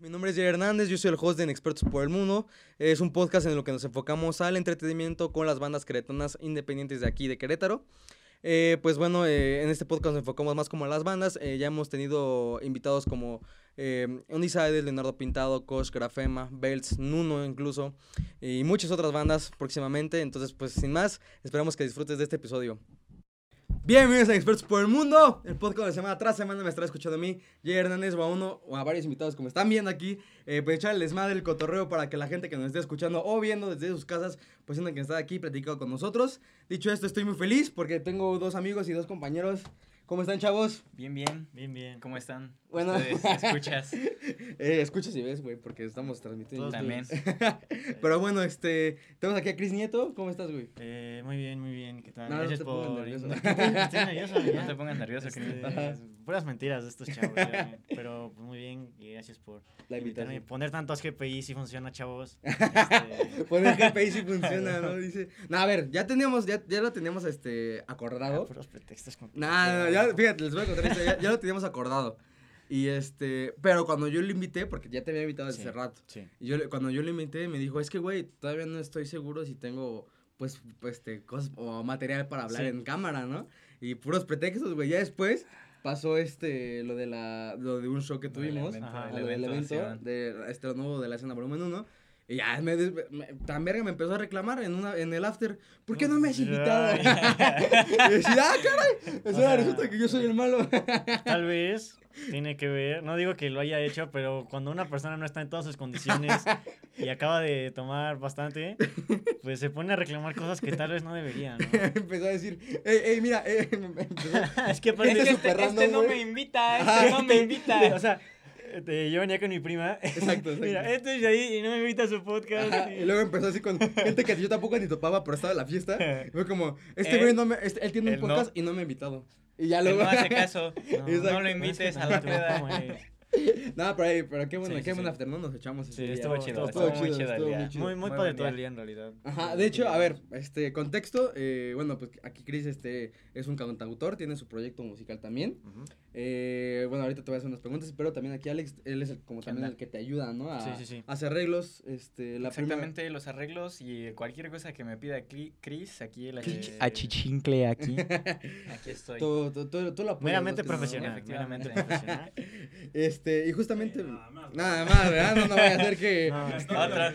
Mi nombre es Jerry Hernández, yo soy el host de Expertos por el Mundo. Es un podcast en el que nos enfocamos al entretenimiento con las bandas queretanas independientes de aquí, de Querétaro. Eh, pues bueno, eh, en este podcast nos enfocamos más como a las bandas. Eh, ya hemos tenido invitados como eh, Undecided, Leonardo Pintado, Kosh, Grafema, Belts, Nuno incluso, y muchas otras bandas próximamente. Entonces, pues sin más, esperamos que disfrutes de este episodio. Bienvenidos a Expertos por el Mundo, el podcast de semana tras semana me estará escuchando a mí, Jay Hernández, o a uno o a varios invitados como están viendo aquí, eh, pues echar el desmadre, el cotorreo para que la gente que nos esté escuchando o viendo desde sus casas, pues sientan que está aquí platicando con nosotros. Dicho esto, estoy muy feliz porque tengo dos amigos y dos compañeros. ¿Cómo están, chavos? Bien, bien. Bien, bien. ¿Cómo están? Bueno. Ustedes, escuchas. Eh, escuchas y ves, güey, porque estamos transmitiendo. Todos También. Pero bueno, este, tenemos aquí a Cris Nieto. ¿Cómo estás, güey? Eh, muy bien, muy bien. ¿Qué tal? No, no Gracias te pongas por. nervioso. ¿Qué te- Estoy nervioso. ya. No te pongas nervioso, Este, Cris. Ajá. es puras mentiras de estos chavos. ya, Pero pues, muy bien y gracias por La invitarme. invitación. Poner tantos GPI si funciona, chavos. Este, Poner GPI si funciona, ¿no? Dice. No, a ver, ya teníamos, ya, ya lo teníamos este ah, acordado. puros pretextos. con- Nah, no, ya, fíjate, les voy a contar esto, ya, ya lo teníamos acordado. Y este, pero cuando yo lo invité, porque ya te había invitado desde Sí. hace rato. Sí. Y yo, le- cuando yo lo invité, me dijo, es que, güey, todavía no estoy seguro si tengo, pues, pues, este, cosas o material para hablar Sí. en cámara, ¿no? Y puros pretextos, güey. Ya después pasó este, lo de la, lo de un show que tuvimos. evento, Ajá, lo el del evento, de este nuevo de la escena volumen 1. Y ya me, me- tan verga me empezó a reclamar en, una, en el after, ¿por qué no me has invitado? y decía, ah, caray, o sea, O sea, resulta que yo soy el malo. Tal vez tiene que ver, no digo que lo haya hecho, pero cuando una persona no está en todas sus condiciones y acaba de tomar bastante, pues se pone a reclamar cosas que tal vez no debería, ¿no? empezó a decir, ey, ey, mira, eh, empezó- Es que Es aparte que Este este, este no me invita, este no me invita. O sea, este, yo venía con mi prima. Exacto, exacto. Mira, este es de ahí y no me invita a su podcast. Ajá, y luego empezó así con gente que yo tampoco ni topaba, pero estaba en la fiesta. Y fue como, este Él- güey no me, este- él tiene un él no. podcast y no me ha invitado. Y ya luego. no hace caso. No. No lo invites a la como eres. no, pero, ahí, pero qué bueno, Sí, qué sí, buen sí. afternoon nos echamos Sí, día. Estuvo chido, estuvo estuvo muy chido, chido estuvo día. muy chido. Muy, muy Muy padre todo el día en realidad. Ajá, de hecho, a ver, este, contexto, eh, bueno, pues aquí Chris este, es un cantautor, tiene su proyecto musical también. Ujú. Eh, bueno, ahorita te voy a hacer unas preguntas, pero también aquí Alex, él es el- como también el que te ayuda, ¿no? A, Sí, sí, sí. a hacer arreglos, este, la primera- Exactamente, los arreglos y cualquier cosa que me pida Chris, aquí el Chich- achichincle aquí. Aquí estoy. Tú, tú, tú, tú lo apoyas, Meramente ¿no? No- profesional. Efectivamente. Meramente profesional. Este, y justamente. nada más. Nada más, ¿verdad? No, no vaya a ser que. No, este, Otra.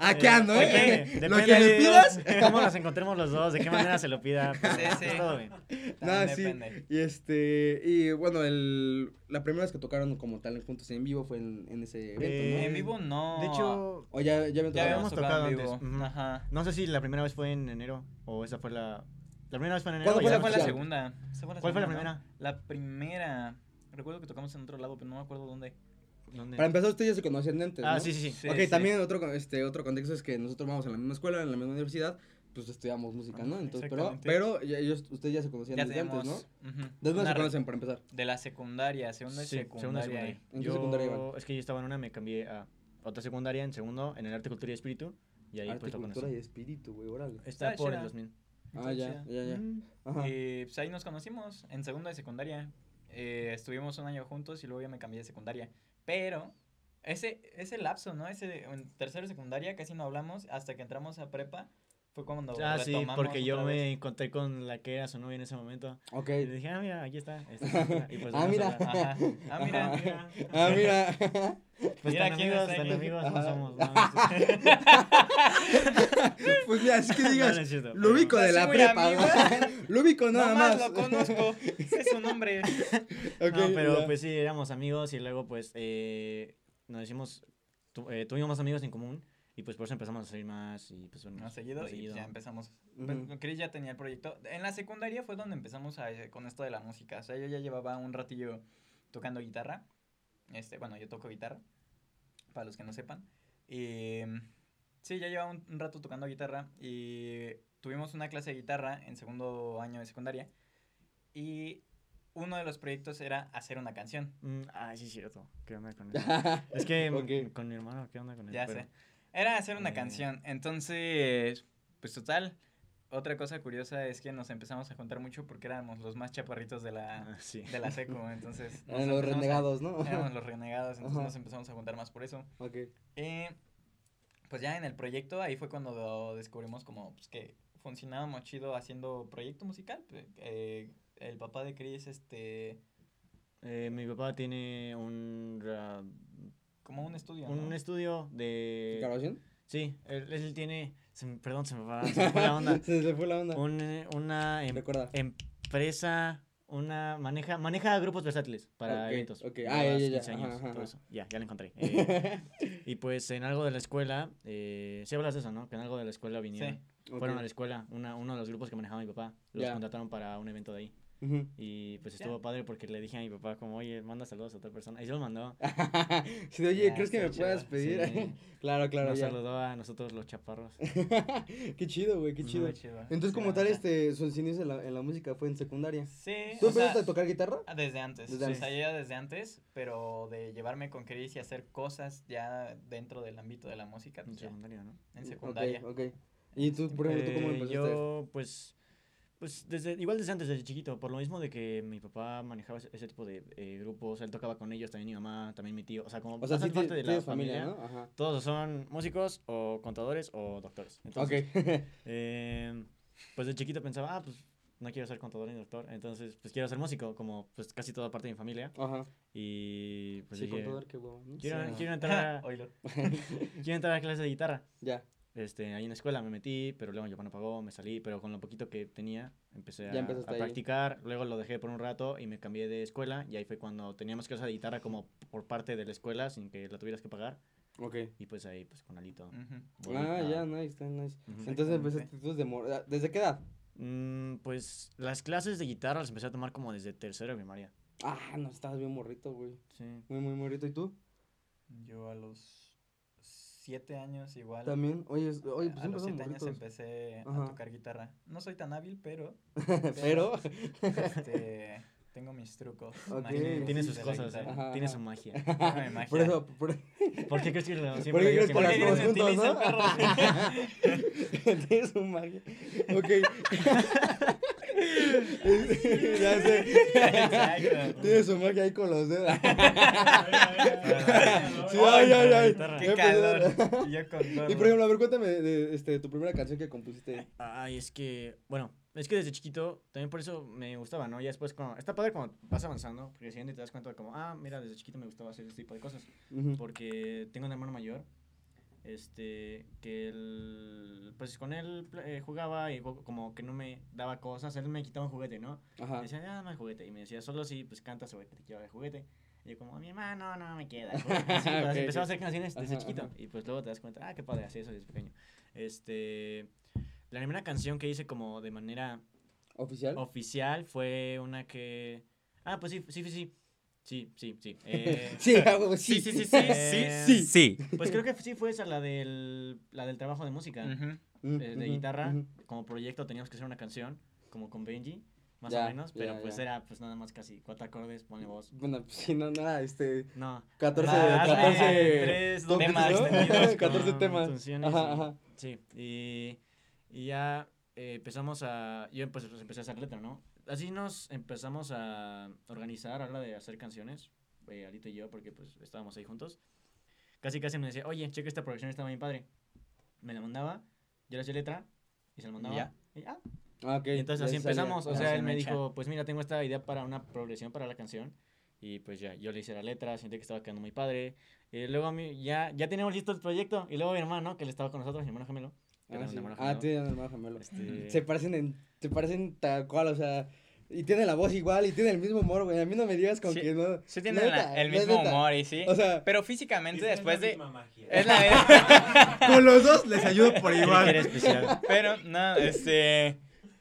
Aquí ando, ¿eh? Oye, Lo que me de pidas. cómo nos encontremos los dos, de qué manera se lo pida. pues, Sí, sí. Todo bien. Nada, sí. depende. Y este. Y bueno, el, la primera vez que tocaron como tal juntos en vivo fue en, en ese evento, Eh, En vivo no. De hecho. O ya, ya habíamos tocado en vivo. antes. Ujú. Ajá. no sé si la primera vez fue en enero o esa fue la. La primera vez fue en enero. ¿Cuándo o fue ya la- segunda. Esa fue la ¿Cuál fue la primera? La primera. Recuerdo que tocamos en otro lado, pero no me acuerdo dónde. ¿Dónde? Para empezar, ustedes ya se conocían antes. Ah, ¿no? sí, sí, sí. Ok, sí. también otro, con- este, otro contexto es que nosotros vamos en la misma escuela, en la misma universidad, pues estudiamos música, ¿no? Entonces, pero, pero ya- ellos, ustedes ya se conocían Ya desde tenemos. antes, ¿no? ujú, ¿De dónde se conocen para empezar? De la secundaria, segunda y Sí, secundaria. secundaria. ¿En qué Yo- secundaria iban? Es que yo estaba en una, me cambié a otra secundaria, en segundo, en el arte, cultura y espíritu. Y ahí Arte, pues lo cultura y espíritu, güey, órale. Está Ah, por el chida. 2000. Ah, ya, ya, ya. Mm. Ajá. Y pues ahí nos conocimos en segunda y secundaria. Eh, estuvimos un año juntos y luego ya me cambié de secundaria. Pero ese, ese lapso, ¿no? Ese en tercero y secundaria casi no hablamos hasta que entramos a prepa. Fue cuando Ah, sí, porque yo otra me vez. encontré con la que era su novia en ese momento. Ok. Y le dije, ah, mira, aquí está. esta es la chica", Y pues Ah, vamos a mira. Ajá. Ah, mira, Ajá. mira. Ah, mira. Pues Mira tan amigos, tan amigos no somos. No, pues mira, así que No, digas, no cierto, lo ubico de la prepa. ¿no? Lo ubico nada Nomás más. lo conozco. Ese es su nombre. Ok, no, pero ya. pues sí, éramos amigos y luego pues eh, nos hicimos, tu- eh, tuvimos más amigos en común y pues por eso empezamos a salir más y pues bueno, Más seguido más y seguido. ya empezamos. Chris ya tenía el proyecto. En la secundaria fue donde empezamos a, con esto de la música. O sea, yo ya llevaba un ratillo tocando guitarra. Este, bueno, yo toco guitarra, para los que no sepan. Y sí, ya llevaba un, un rato tocando guitarra y tuvimos una clase de guitarra en segundo año de secundaria. Y uno de los proyectos era hacer una canción. Mm, ay, sí, es cierto. ¿Qué onda con eso? es que con mi hermano, ¿qué onda con él? Ya Pero- sé. Era hacer una Eh. canción. Entonces, pues total, otra cosa curiosa es que nos empezamos a juntar mucho porque éramos los más chaparritos de la, Ah, sí. de la seco, entonces... Eran los a- renegados, ¿no? Éramos los renegados, entonces Ajá. nos empezamos a juntar más por eso. Ok. Eh, pues ya en el proyecto, ahí fue cuando descubrimos como pues, que funcionábamos chido haciendo proyecto musical. eh, el papá de Chris, este, Eh, mi papá tiene un, como un estudio, un ¿no? estudio de... ¿Grabación? Sí, él, él tiene... se me- perdón, se me, va, se me fue la onda. Se le fue la onda. Un, eh, una em- Recuerda. empresa, una maneja, maneja grupos versátiles para Ok, eventos. ok. Ah, ya, ya, ya. 15 años, Ajá, ajá, todo eso. Ya, ya la encontré. Eh, y pues en algo de la escuela, eh, sí hablas de eso, ¿no? Que en algo de la escuela vinieron. Ok. Fueron a la escuela, una, uno de los grupos que manejaba mi papá. Los Ya. contrataron para un evento de ahí. Ujú. Y pues Ya. estuvo padre porque le dije a mi papá como, oye, manda saludos a otra persona. Y se los mandó. Sí, oye, Ya, ¿crees que me está puedas chido. pedir? Sí. claro, claro, Nos ya. saludó a nosotros los chaparros. qué chido, güey, qué chido. Muy chido. Entonces, como tal, este, sus inicios en la, en la música fue en secundaria. Sí, ¿Tú empezaste a tocar guitarra? ah, desde antes. Desde o antes. sea, yo ya desde antes, pero de llevarme con Chris y hacer cosas ya dentro del ámbito de la música. En pues, ya, secundaria, ¿no? en secundaria. Ok, ok. ¿Y tú, por ejemplo, tú cómo Eh, empezaste? Yo, pues, pues desde, igual desde antes, desde chiquito, por lo mismo de que mi papá manejaba ese, ese tipo de eh, grupos, él tocaba con ellos, también mi mamá, también mi tío, o sea, como o sea, sí parte de la familia, familia, ¿no? Ajá. todos son músicos o contadores o doctores. Ok. Entonces, eh, pues de chiquito pensaba, ah, pues no quiero ser contador ni doctor, entonces pues quiero ser músico, como pues casi toda parte de mi familia, Ajá. y pues sí, dije, contador, qué quiero, Sí. quiero entrar a, quiero entrar a clases de guitarra. Ya, Este, ahí en la escuela me metí, pero luego mi papá no pagó, me salí, pero con lo poquito que tenía empecé a, practicar, luego lo dejé por un rato y me cambié de escuela y ahí fue cuando teníamos clases de guitarra como por parte de la escuela sin que la tuvieras que pagar ok. y pues ahí pues con Alito. Volví Ah, a- ya, nice, está nice. Entonces empezaste tú desde mor- ah, ¿Desde qué edad? Mm, pues las clases de guitarra las empecé a tomar como desde tercero de primaria. Ah, no, estabas bien morrito, güey. Sí. Muy, muy morrito. ¿Y tú? Yo a los siete años igual. También. Oye, es- oye pues a los siete años empecé Ajá. a tocar guitarra. No soy tan hábil, pero Pero. este, tengo mis trucos. Ok. mágicos Tiene sus cosas. ¿eh? Ajá, tiene ajá. su magia. Tiene magia. Por eso, por, ¿Por qué crees que lo- siempre ¿por qué crees digo que las juntos, que no? Tiene su magia. Ok. ya sé. Exacto. Tiene su magia ahí con los dedos. Sí, Ay, ay, ay. Qué calor. Y yo con Y por ejemplo, a ver, cuéntame de, este, tu primera canción que compusiste. Ay, es que, bueno, es que desde chiquito, también por eso me gustaba, ¿no? Ya después, cuando, está padre cuando vas avanzando, porque si te das cuenta de como, ah, mira, desde chiquito me gustaba hacer este tipo de cosas. Porque tengo un hermano mayor, este, que él, pues con él eh, jugaba y como que no me daba cosas, él me quitaba un juguete, ¿no? Ajá. Me decía, ah, dame el juguete. Y me decía, solo si, pues cantas o que te quiero el juguete. Y yo como, mi hermano, no me queda. el juguete". Así, pues, empezaba a hacer canciones desde Ajá, chiquito. ajá. Y pues luego te das cuenta, ah, qué padre, así eso desde pequeño. Este, la primera canción que hice como de manera ¿Oficial? oficial fue una que... Ah, pues sí, sí, sí, sí. Sí, sí, sí. Eh, Sí, Sí, sí. sí, sí, sí, Eh, sí, sí. pues creo que sí fue esa la del, la del trabajo de música. Eh, de guitarra. Como proyecto teníamos que hacer una canción, como con Benji, más Ya, o menos. Pero ya, pues ya. era pues nada más casi cuatro acordes, pone voz. Bueno, pues sí, no, nada, este. No. 14, Ah, hazme 14 tres temas ¿no? extendidos 14 con temas. Ajá, y- ajá. Sí, y, y ya eh, empezamos a... Yo pues, pues, empecé a hacer letra, ¿no? Así nos empezamos a organizar a la hora de hacer canciones, eh, Alito y yo, porque pues estábamos ahí juntos. Casi casi me decía, oye, checa esta producción, está bien padre. Me la mandaba, yo le hacía letra y se la mandaba. ya. Y ya. Ah, ok. Y entonces así salía. empezamos. O sea, Así él me dijo, pues mira, tengo esta idea para una progresión para la canción. Y pues ya, yo le hice la letra, sentí que estaba quedando muy padre. Y luego a mí, ya, ya teníamos listo el proyecto. Y luego mi hermano, que él estaba con nosotros, mi hermano gemelo. Que Ah, un Ah, gemelo, tiene un hermano gemelo. este, Se parecen en, se parecen tal cual, o sea, y tiene la voz igual y tiene el mismo humor, güey. A mí no me digas con Sí, que no. Sí Neta, la- el neta. mismo humor y sí. O sea, Pero físicamente después de... magia. Es la con los dos les ayudo por especial. Pero no, este...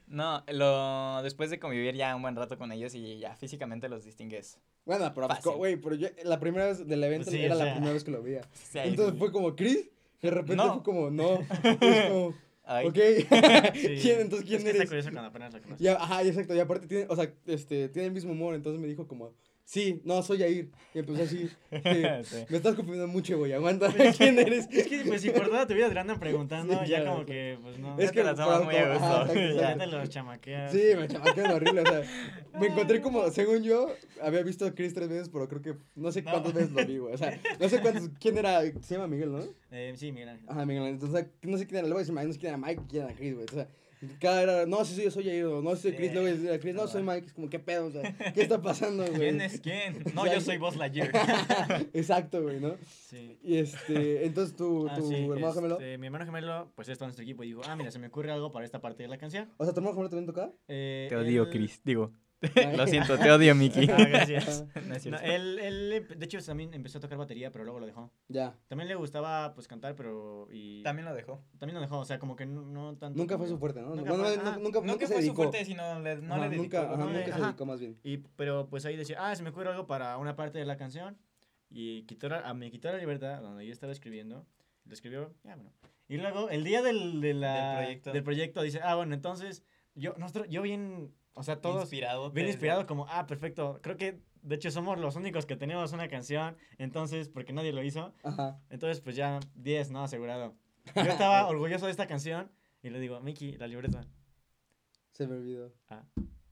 No, lo, después de convivir ya un buen rato con ellos y ya físicamente los distingues. Bueno, pero, Fácil. güey, pero yo, la primera vez del evento Sí, era o la primera vez que lo veía. Sí, Entonces fue como, ¿Chris? De repente No. fue como, no. Es como, ay, ok. Sí. ¿Quién, entonces, Es ¿quién que está eres? curioso cuando apenas la conoces. Ya, ajá, exacto. Y aparte tiene, o sea, este, tiene el mismo humor. Entonces me dijo como, Sí, no, soy Yair. Y empezó así. sí, Sí. Me estás confundiendo mucho, güey. Aguanta. ¿Quién eres? Es que, pues, si por toda tu vida te lo andan preguntando, Sí, ya como que, pues, no. Es Ya que te la tomas muy a gusto. ya te los chamaqueas. Sí, me chamaquean horrible, o sea, me encontré como, según yo, había visto a Chris tres veces, pero creo que no sé No. cuántas veces lo vi, güey, o sea, no sé cuántos, quién era, se llama Miguel, ¿no? Eh, sí, Miguel Ángel. Ajá, Miguel, entonces, no sé quién era, dice Mike, no sé quién era Mike, quién era Chris, güey, o sea, cada era, no, sí, sí, yo soy Jair, no, sí, soy Chris, luego era Chris, no, soy Mike, es como, ¿qué pedo, o sea, qué está pasando, güey? ¿Quién es quién? No, yo soy Buzz Lightyear. Exacto, güey, ¿no? Sí. Y este, entonces tu, Ah, tu sí, hermano gemelo, este, mi hermano gemelo, pues está en nuestro equipo y dijo, ah, mira, se me ocurre algo para esta parte de la canción. o sea, tu hermano gemelo también toca? Eh, Te odio, Chris. Digo. lo siento, te odio, Mickey. Ah, gracias. Ah, No él, él, de hecho, también empezó a tocar batería, pero luego lo dejó. Ya, También le gustaba, pues, cantar, pero... Y También lo dejó. también lo dejó, o sea, como que no, no tanto... nunca fue su fuerte, ¿no? Nunca Bueno, fue- no, ajá. nunca, nunca se fue su dedicó. fuerte, sino le, no Ajá, le dedicó. nunca, ajá, no le- nunca se ajá. dedicó más bien. Y, pero pues ahí decía, ah, se me ocurre algo para una parte de la canción. Y quitó la- a, me quitó la libertad donde yo estaba escribiendo. Lo escribió, ya bueno. Y luego, el día del, de la- Del proyecto. del proyecto, dice, ah, bueno, entonces, yo, nosotros, yo bien, o sea, todos Inspirado. bien inspirado, como, ah, perfecto. Creo que, de hecho, somos los únicos que tenemos una canción. Entonces, porque nadie lo hizo. Ajá. Entonces, pues ya 10, ¿no? Asegurado. Yo estaba orgulloso de esta canción. Y le digo, Miki, la libreta. Se me olvidó.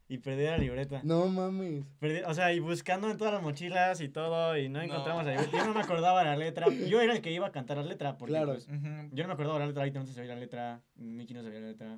Y perdí la libreta. No mames. Perdí- o sea, y buscando en todas las mochilas y todo, y no encontramos No. la libreta. Yo no me acordaba la letra. Yo era el que iba a cantar la letra, porque Claro. pues, Ujú. yo no me acordaba la letra, ahorita no se sabía la letra, Miki no sabía la letra.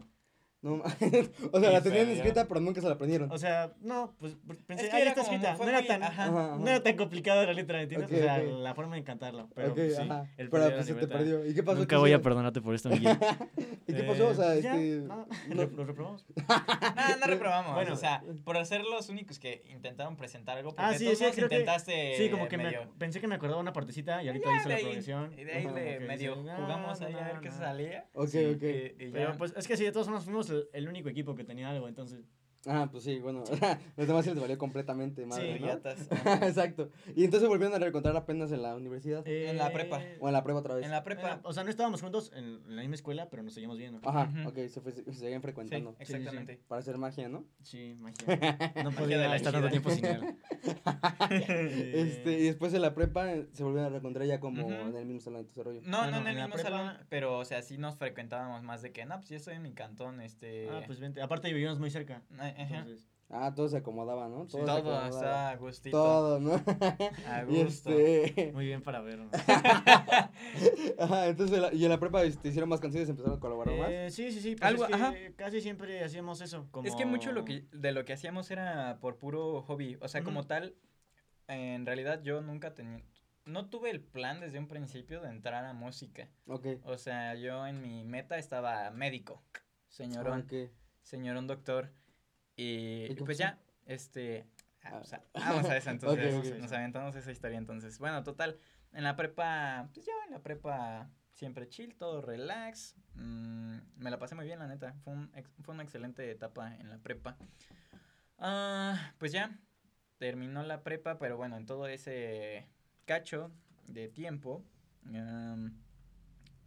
No O sea, la tenían escrita, pero nunca se la aprendieron. O sea, no, pues pensé, Es que ahí era está escrita. No era tan, ajá. Ajá, ajá. no era tan complicada la letra, ¿entiendes? Ok, o sea, la forma de cantarlo. Pero pues, sí, ajá. el Pero pues se te perdió. ¿Y qué pasó? Nunca ¿Qué voy a perdonarte por esto, Miguel. ¿Y qué pasó? O sea, Eh, ya, este. no, no- ¿Lo reprobamos? No, no reprobamos. Bueno. o sea, por ser los únicos que intentaron presentar algo. Porque Ah, sí, todos sí, intentaste. Sí, como que me, medio- pensé que me acordaba una partecita y ahorita Ya, hice la progresión. Y de ahí le medio jugamos ahí a ver qué salía. Ok, ok. Y, y Pero ya. pues es que sí, de todos modos fuimos el, único equipo que tenía algo, entonces. Ah, pues sí, bueno. Los demás se les valió completamente madre, Sí, ¿no? Exacto. Y entonces volvieron a reencontrar apenas en la universidad. En la prepa. O en la prueba otra vez. En la Eh, prepa. O sea, no estábamos juntos en, en la misma escuela, pero nos seguimos viendo. Ajá, Ujú. ok, se, fue, se seguían Sí, frecuentando. sí, sí. exactamente. Para hacer magia, ¿no? Sí, magia. No de podía la estar tanto tiempo sin él. Este, y después en la prepa eh, se volvieron a reencontrar ya como en el mismo salón de desarrollo. No, Ah, no, no, en el en mismo prepa- salón, pero, o sea, sí nos frecuentábamos más de que, no, pues yo estoy en mi cantón, este... Ah, pues vente. Aparte vivíamos muy cerca. ah, ajá. Entonces, Ah, todo se acomodaba, ¿no? Sí, se Todo, acomodaba. está a gustito. Todo, ¿no? A y gusto. este... muy bien para vernos. Ajá, entonces y en la prepa este, hicieron más canciones, empezaron a colaborar más. Eh, sí, sí, sí. Pues Algo- es que ajá. casi siempre hacíamos eso. Como... Es que mucho lo que, de lo que hacíamos era por puro hobby. O sea, como tal, en realidad yo nunca tenía... No tuve el plan desde un principio de entrar a música. Ok. O sea, yo en mi meta estaba médico, Ah, señorón, ok. señorón doctor. Y, ¿Y qué pues ya, este... ah, Ah. o sea, vamos a eso entonces. Nos aventamos esa historia entonces. Bueno, total, en la prepa, pues yo en la prepa siempre chill, todo relax. mm, me la pasé muy bien, la neta. Fue, un ex- fue una excelente etapa en la prepa. Ah, pues ya, terminó la prepa, pero bueno, en todo ese cacho de tiempo,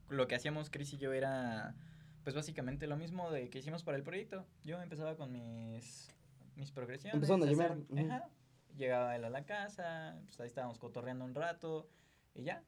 lo que hacíamos Chris y yo era, pues básicamente lo mismo de que hicimos para el proyecto. Yo empezaba con mis, mis progresiones. Empezaron a Llegaba él a la casa, pues ahí estábamos cotorreando un rato y ya.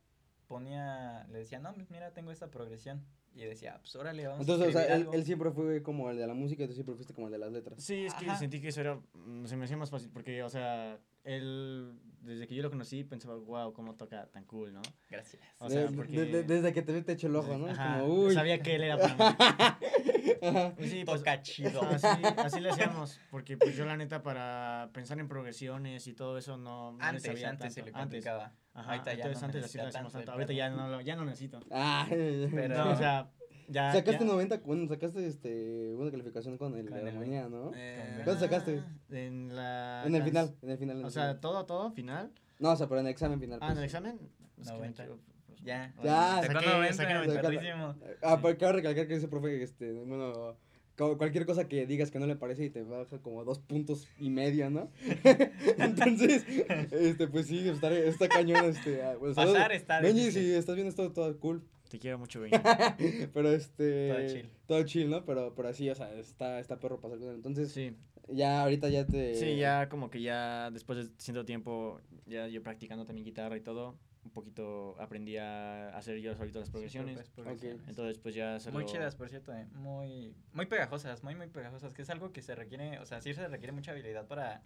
Ponía, le decía, no, pues mira, tengo esta progresión. Y decía, pues órale, vamos Entonces, a o sea, él, siempre fue como el de la música y tú siempre fuiste como el de las letras. Sí, es que Ajá. sentí que eso era. mm, Se me hacía más fácil porque, o sea, él. Desde que yo lo conocí pensaba, wow, cómo toca tan cool, ¿no? Gracias. O sea, De- porque- de- de- desde que te vi te echo el ojo, ¿no? Es Ajá, como, uy. Sabía que él era para mí. Pues sí, pues, Toca chido. así, así le hacíamos. Porque, pues yo, la neta, para pensar en progresiones y todo eso, no, no le Antes, sabía antes se tanto. le complicaba. Ajá, Ahorita ya entonces no antes así lo hacíamos tanto. Ahorita ya no, lo- ya no necesito. Ah, Pero- No, o sea, ya. sacaste ya- 90, bueno, sacaste este, una calificación con el Con de la mañana, ¿no? eh, ¿Cuánto sacaste? En la. en el final, en el final. en el O sea, final. todo, todo, final. No, o sea, pero en el examen final. Ah, en el pues. examen. Es que me 90. chido, pues, Ya. Ya, Sacó saqué- 90, saqué 90. perrísimo. Ah, pero cabe recalcar que ese profe, este, bueno, cu- cualquier cosa que digas que no le parece y te baja como dos puntos y medio, ¿no? Entonces, este, pues sí, está, está cañón, este, ah, bueno. Pasar está Benji, si estás viendo esto, todo cool, Te quiero mucho, güey. pero este... Todo chill. Todo chill, ¿no? Pero, pero así, o sea, está, está perro pasar con él. Entonces, Sí. Ya, ahorita ya te... Sí, ya como que ya después de cierto tiempo, ya yo practicando también guitarra y todo, un poquito aprendí a hacer yo solito las progresiones. propias progresiones. Entonces pues ya se Muy lo- chidas, por cierto, eh, muy, muy pegajosas, muy, muy pegajosas, que es algo que se requiere, o sea, sí se requiere mucha habilidad para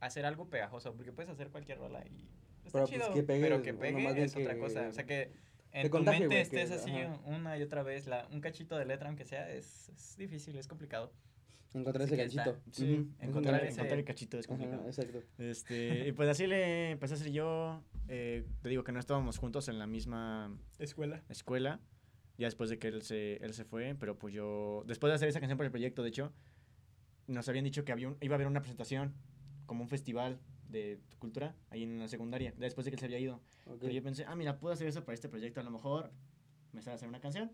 hacer algo pegajoso, porque puedes hacer cualquier rola y está Pero, pues, chido, que pegue, pero que pegue es otra que cosa, o sea, que en tu mente que- estés así ajá. una y otra vez, la, un cachito de letra, aunque sea, es, es difícil, es complicado. Encontrar Así ese ganchito. Sí, encontrar ese- encontrar el cachito es Ajá, complicado. exacto. Este, y pues así le empecé a hacer yo. eh, te digo que no estábamos juntos en la misma Escuela. escuela. Ya después de que él se, él se fue, pero pues yo. Después de hacer esa canción por el proyecto, de hecho, nos habían dicho que había un- iba a haber una presentación, como un festival de cultura, ahí en la secundaria, después de que él se había ido. Ok. Pero yo pensé, ah, mira, puedo hacer eso para este proyecto, a lo mejor me sale a hacer una canción.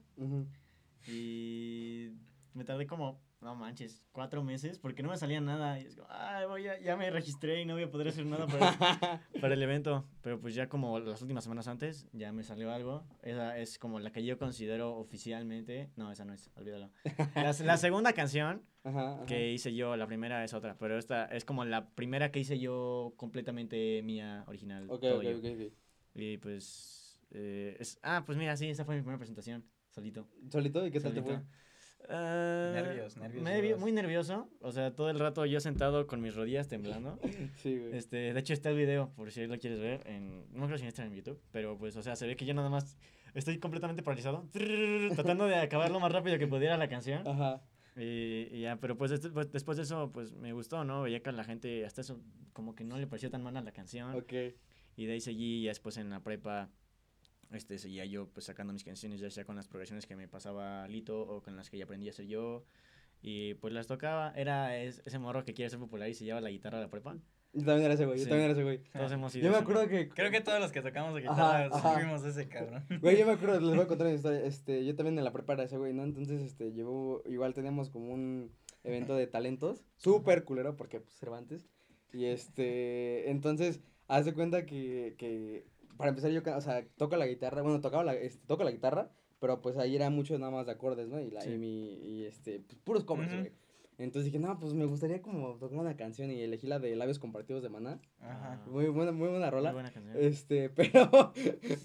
Y me tardé como, no manches, cuatro meses porque no me salía nada. Y es como, ay, voy a- ya me registré y no voy a poder hacer nada para, para el evento. Pero pues ya como las últimas semanas antes, ya me salió algo. Esa es como la que yo considero oficialmente. No, esa no es, olvídalo. La, la segunda canción Ajá, ajá. que hice yo, la primera es otra, pero esta es como la primera que hice yo completamente mía, original. Ok, todo ok, yo. ok, ok. Y pues, eh, es, ah, pues mira, sí, esa fue mi primera presentación, solito. ¿Solito? ¿Y qué tal te fue? Ah, Nervios, nervios nervio- duros. muy nervioso. O sea, todo el rato yo sentado con mis rodillas temblando. Sí, güey. Este, de hecho, está el video, por si lo quieres ver. En, no creo si está en YouTube, pero pues, o sea, se ve que yo nada más estoy completamente paralizado. Tratando de acabar lo más rápido que pudiera la canción. Ajá. Y, y ya, pero pues, este- pues, después de eso, pues me gustó, ¿no? Veía que a la gente hasta eso como que no le pareció tan mala la canción. Ok. Y de ahí seguí, y después en la prepa, este, seguía yo pues sacando mis canciones, ya sea con las progresiones que me pasaba Lito o con las que ya aprendí a hacer yo. Y pues las tocaba, era es- ese morro que quiere ser popular y se lleva la guitarra a la prepa. Yo también era ese güey, yo Sí. también era ese güey. Todos hemos sido Yo me acuerdo que... Creo que todos los que tocamos de Ajá, guitarra ajá. fuimos ese cabrón. Güey, yo me acuerdo, les voy a contar una historia. Este, yo también en la prepa era ese güey, ¿no? Entonces, este, llevó, igual teníamos como un evento de talentos, súper culero, porque, pues, Cervantes. Y, este, entonces, haz de cuenta que, que, para empezar, yo, o sea, toco la guitarra, bueno, tocaba la, este, toco la guitarra, pero, pues, ahí era mucho nada más de acordes, ¿no? Y, la, Sí. y mi, y, este, pues, puros covers, güey. Entonces dije, no, pues, me gustaría como tocar una canción y elegí la de Labios Compartidos de Maná. Ajá. Muy buena, muy buena muy rola. buena canción. Este, pero,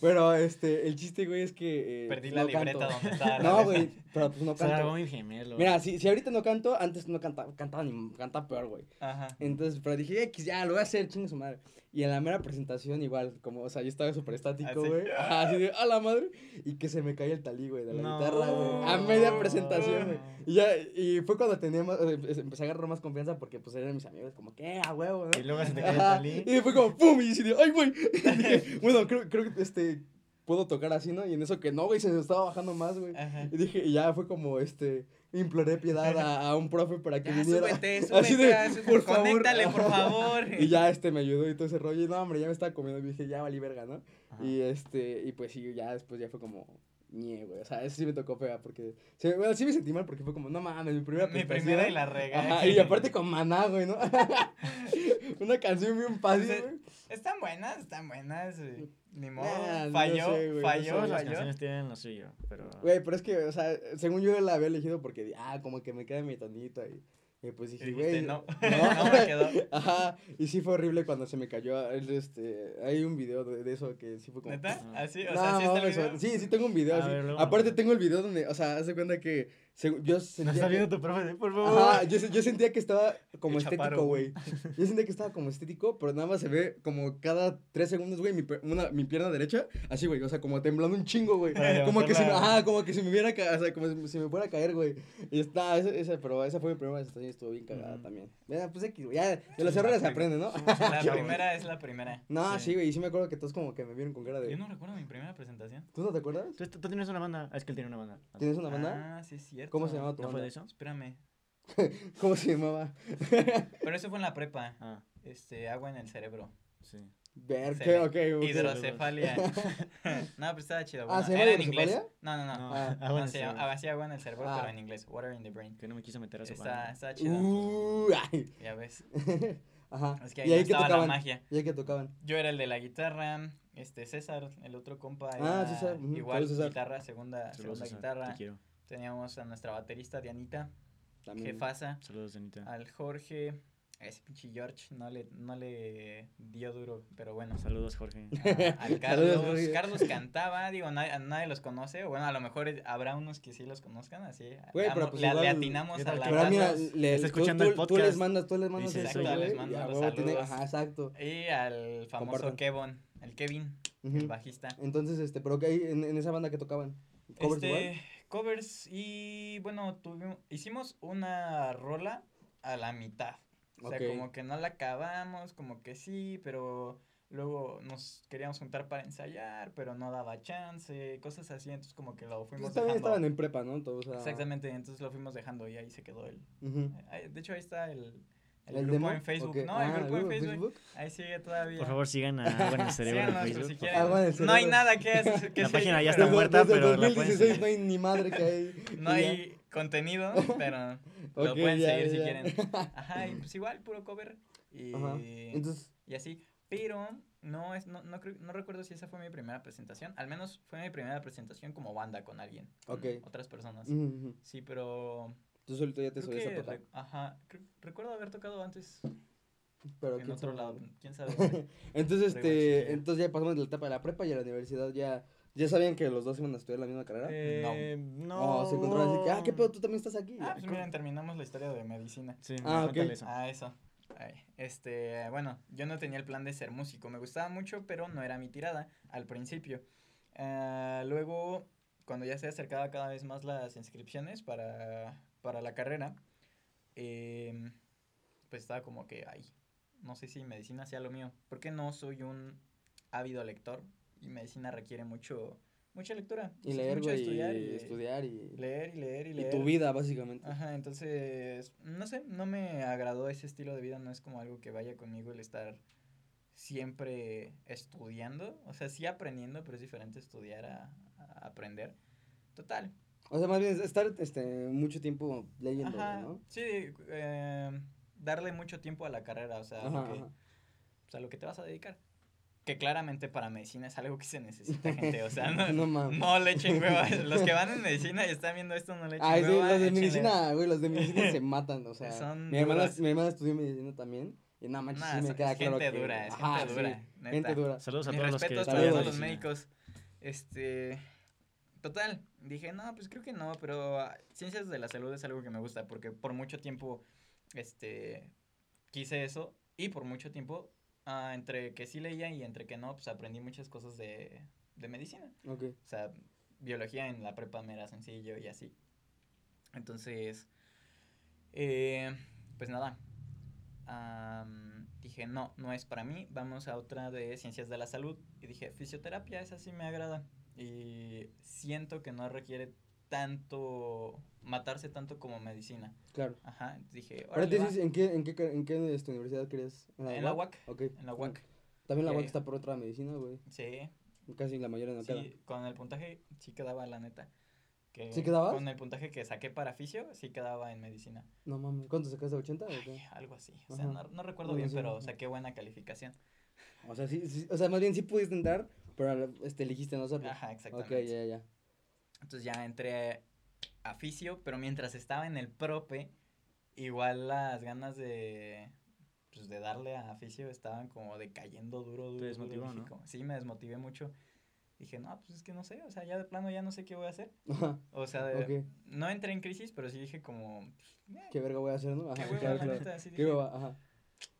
pero, este, el chiste, güey, es que. eh, Perdí pues, la no libreta canto. donde estaba. la No, güey, pero pues no canto. mi gemelo. Mira, si, si ahorita no canto, antes no cantaba, cantaba ni cantaba peor, güey. Ajá. Entonces, pero dije, X, ya, lo voy a hacer, chingue su madre. Y en la mera presentación, igual, como, o sea, yo estaba súper estático, Así. güey. Así de, a la madre. Y que se me cae el talí, güey, de la No. guitarra, güey. A media presentación, güey. Y ya, y fue cuando tenía más, eh, empecé a agarrar más confianza porque, pues, eran mis amigos, como, ¿qué? A huevo, ¿no? Y luego se te cae el talí. Y fue como, ¡pum! Y dije, ¡ay, güey! Y dije, bueno, creo, creo que, este, puedo tocar así, ¿no? Y en eso que no, güey, se me estaba bajando más, güey. Ajá. Y dije, y ya fue como, este, imploré piedad a, a un profe para que Ya, viniera. súbete, Así súbete, de, ah, súbete, por favor. conéctale, por favor. Y ya, este, me ayudó y todo ese rollo. Y no, hombre, ya me estaba comiendo. Y dije, ya valí verga, ¿no? Ajá. Y este, y pues sí, ya después ya fue como, ñe, güey. O sea, eso sí me tocó fea porque, sí, bueno, sí me sentí mal porque fue como, no mames, mi primera Mi primera y la rega. Ajá, y aparte con maná, güey, ¿no? Una canción bien fácil, güey. Están buenas, están buenas. Ni modo. Nah, no falló, sé, no falló, sé. Las falló. canciones tienen lo suyo, pero... Güey, pero es que, o sea, según yo la había elegido porque, ah, como que me queda mi tonito y, y pues dije, güey. no, no. no me quedó. Ajá, y sí fue horrible cuando se me cayó, este, hay un video de, de eso que sí fue como... ¿Neta? Así, o No, sea, sí está el mames, video. sí, sí tengo un video así. ver, Aparte tengo el video donde, o sea, haz de cuenta que yo sentía está que- viendo tu profe, por favor. Ajá, yo, yo sentía que estaba como El estético, güey. Yo sentía que estaba como estético, pero nada más se ve como cada tres segundos, güey, mi, una- mi pierna derecha, así, güey, o sea, como temblando un chingo, güey. Como que, si me, ajá, como que si me hubiera, ca- o sea, como si, me fuera a caer, güey. Y está, esa, esa, pero esa fue mi primera presentación y estuvo bien cagada también. Mira, pues X, güey, ya, de los errores se aprende, ¿no? La primera es la primera. No, Sí. sí, güey, y sí me acuerdo que todos como que me vieron con cara de... Yo no recuerdo mi primera presentación. ¿Tú no te acuerdas? ¿Tú, tú tienes una banda. Ah, es que él tiene una banda. ¿Tienes una banda? Ah, sí es cierto. ¿Cómo se llamaba tu ¿No fue banda? de eso? Espérame. ¿Cómo se llamaba? Pero eso fue en la prepa. Ah, Este, agua en el cerebro. sí. Ver. Ok. Hidrocefalia. no, pero estaba chido. Ah, bueno, ¿se llama era en inglés. No, no, no. No, Ah, agua en No, el se llama- cerebro. sí, agua en el cerebro, Ah. pero en inglés. Water in the brain. Que no me quiso meter a su Está, banda. está chido. Uh, ay. Ya ves. Ajá. Es que ¿Y ahí, no qué estaba la magia. ¿Y ahí qué tocaban? Yo era el de la guitarra. Este, César, el otro compa. Ah, César, Igual, César. guitarra, segunda, Saludos, segunda César, guitarra. Te quiero. Teníamos a nuestra baterista, Dianita. También. jefasa, Saludos, Anita. al Jorge, a ese pinche George no le, no le dio duro, pero bueno. Saludos, Jorge. a- al Saludos, Carlos, Jorge. Carlos cantaba, digo, nadie, nadie los conoce, o bueno, a lo mejor habrá unos que sí los conozcan, así. Güey, pero pues le, le igual- atinamos ¿Qué a la Pero mira, le, Está escuchando tú, el tú les podcast. mandas, tú les mandas eso, exacto, les mando los tiene- saludos. Ajá, exacto. Y al famoso Compartan. Kevin, el Kevin, el bajista. Entonces, este, pero que ahí en, en esa banda que tocaban. ¿Covers igual? Covers y bueno, tuvimos, hicimos una rola a la mitad. O sea, Ok. como que no la acabamos, como que sí, pero luego nos queríamos juntar para ensayar, pero no daba chance, cosas así, entonces como que lo Pues fuimos también dejando. estaban en prepa, ¿no? Todos, o sea, Exactamente, entonces lo fuimos dejando y ahí se quedó el... ujú. ahí- De hecho, ahí está el, el, ¿El grupo demo? en Facebook. Ok. No, Ah, el grupo en ¿el Facebook. Ahí sigue todavía. Por favor, sigan a Agua en el Cerebro en Facebook. si por quieren. favor. Agua en el No hay nada que, hacer- que La seguir, página ya pero- está muerta, desde pero la pueden 2016 seguir. no hay ni madre que hay. No hay contenido, pero lo pueden ya, seguir si quieren. Ajá, y pues igual, puro cover. Y, Ajá. Entonces, y así. Pero no, es, no, no, creo- no recuerdo si esa fue mi primera presentación. Al menos fue mi primera presentación como banda con alguien. con Ok. Otras personas. Sí, pero. Tú solito ya te creo a tocar. re- ajá. recuerdo haber tocado antes Pero en otro sabe. lado. Quién sabe. Entonces, este, entonces ya pasamos de la etapa de la prepa y a la universidad ya, ya sabían que los dos iban a estudiar la misma carrera. Eh, no. O se encontraron así que, ah, qué pedo, tú también estás aquí. ah, pues miren, terminamos la historia de medicina. Sí, Ah, ok. cuéntale eso. Ah, eso. Ay, este, bueno, yo no tenía el plan de ser músico. Me gustaba mucho, pero no era mi tirada al principio. Ah, luego, cuando ya se acercaba cada vez más las inscripciones para, para la carrera, em, pues estaba como que, ay, no sé si medicina sea lo mío. Porque no soy un ávido lector y medicina requiere mucho, mucha lectura. Y leer, mucho güey, estudiar y estudiar y, Leer y leer y y leer. tu vida, básicamente. Ajá, entonces, no sé, no me agradó ese estilo de vida, no es como algo que vaya conmigo el estar siempre estudiando, o sea, sí aprendiendo, pero es diferente estudiar a, a aprender. Total. O sea, más bien es estar este, mucho tiempo leyendo, Ajá, ¿no? sí, eh, darle mucho tiempo a la carrera, o sea, a lo Ajá, que, ajá. pues, a lo que te vas a dedicar. Que claramente para medicina es algo que se necesita, gente, o sea, no, No mames. no le echen hueva. Los que van en medicina y están viendo esto, no le echen Ay, sí, hueva. los de échenle- medicina, güey, los de medicina se matan, o sea. Son mi, hermana, mi hermana estudió medicina también. Y nada más Nah, sí me queda es claro gente que. dura, es Ajá, gente sí, dura. Gente dura. Saludos a todos los que para todos los médicos. Este. Total, dije, no, pues creo que no, pero ah, ciencias de la salud es algo que me gusta porque por mucho tiempo, este, quise eso y por mucho tiempo, ah, entre que sí leía y entre que no, pues aprendí muchas cosas de, de medicina. Ok. O sea, biología en la prepa me era sencillo y así. Entonces, eh, pues nada. am, dije, no, no es para mí. Vamos a otra de ciencias de la salud. Y dije, fisioterapia, esa sí me agrada. Y siento que no requiere tanto, matarse tanto como medicina. Claro. Ajá, dije, Ahora va. dices, ¿en qué, en qué, en qué este, universidad querías? En la UAC. Ok. En la UAC. También la Que- UAC está por otra medicina, güey. Sí, Casi la mayoría no queda. sí, con el puntaje sí quedaba, la neta. Que ¿Sí quedabas? Con el puntaje que saqué para fisio, sí quedaba en medicina. No mames, ¿cuánto sacaste? ¿80 o qué? Ay, algo así. O sea, no, no recuerdo bien, sí, pero saqué buena calificación. O sea, sí, sí, o sea, más bien sí pudiste entrar, pero este, elegiste no hacerlo. Ajá, Ok, exactamente. ya, ya. Entonces ya entré a fisio, pero mientras estaba en el prope, igual las ganas de pues de darle a fisio estaban como decayendo duro, duro. duro. desmotivó, Dije ¿no? sí, me desmotivé mucho. Dije, no, pues es que no sé, o sea, ya de plano ya no sé qué voy a hacer. Ajá. O sea, de- Ok. no entré en crisis, pero sí dije como, eh, ¿Qué verga voy a hacer, no? qué Ajá, hueva, claro, la claro. neta, así ¿Qué dije, hueva? Ajá.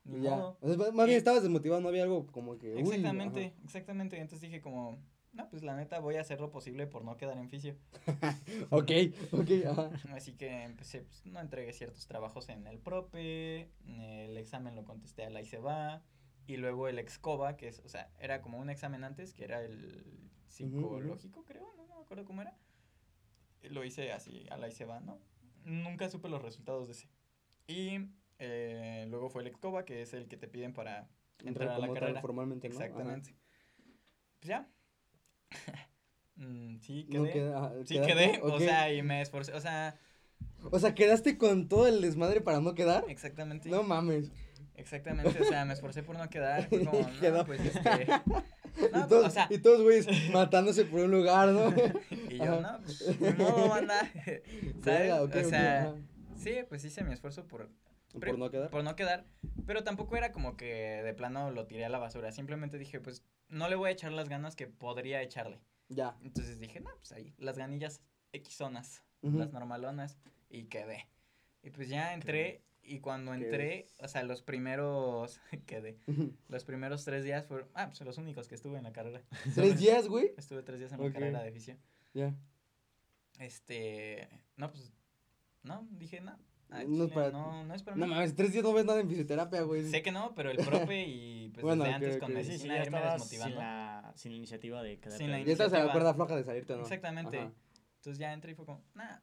Ni Y ya. modo. O sea, más- bien Y- estabas desmotivado, no había algo como que. uy, Exactamente, exactamente. Entonces dije como, no, pues la neta voy a hacer lo posible por no quedar en fisio. ajá. Ok, ok, ajá. Así que empecé, pues no entregué ciertos trabajos en el prope, el examen lo contesté a la ICEBA y luego el excoba, que es, o sea, era como un examen antes, que era el psicológico, creo, no, no me acuerdo cómo era. Lo hice así a la ICEBA, ¿no? Nunca supe los resultados de ese. Y eh, luego fue el excoba, que es el que te piden para entrar a la tal, carrera. formalmente, ¿no? Ajá. Exactamente. Pues ya. Mm, sí, No quedé. queda- ajá, sí, ¿quedaste? quedé. O sea, y me esforcé. O sea, O sea, ¿quedaste con todo el desmadre para no quedar? exactamente. No mames. Exactamente. O sea, me esforcé por no quedar. Fue como, no, Quedó. pues este. y, No, todos, o sea, y todos, güeyes, matándose por un lugar, ¿no? y yo, Ajá. no, pues, modo, banda. ¿Sabes? O sea. Sí, pues hice mi esfuerzo por, Por no quedar. por no quedar, pero tampoco era como que de plano lo tiré a la basura. Simplemente dije, pues no le voy a echar las ganas que podría echarle. Ya. Entonces dije, no, pues ahí, las ganillas Xonas, Ujú. las normalonas, y quedé. Y pues ya entré, y cuando entré, o sea, los primeros, quedé, los primeros tres días fueron, ah, pues los únicos que estuve en la carrera. ¿Tres días, güey? Estuve tres días en Ok. la carrera de fisio. Ya. Este, no, pues, no, dije, no, al No es chile para- no, no es para No mí. mames, tres días no ves nada en fisioterapia, güey. Sé que no, pero el profe y pues Bueno, desde antes con Sí, Sí, sí, ya me estabas sin desmotivando. la, sin la iniciativa de quedarte Sin la ahí. Ya estás a la iniciativa. cuerda floja de salirte, ¿no? Exactamente. Ajá. Entonces ya entré y fue como, nah,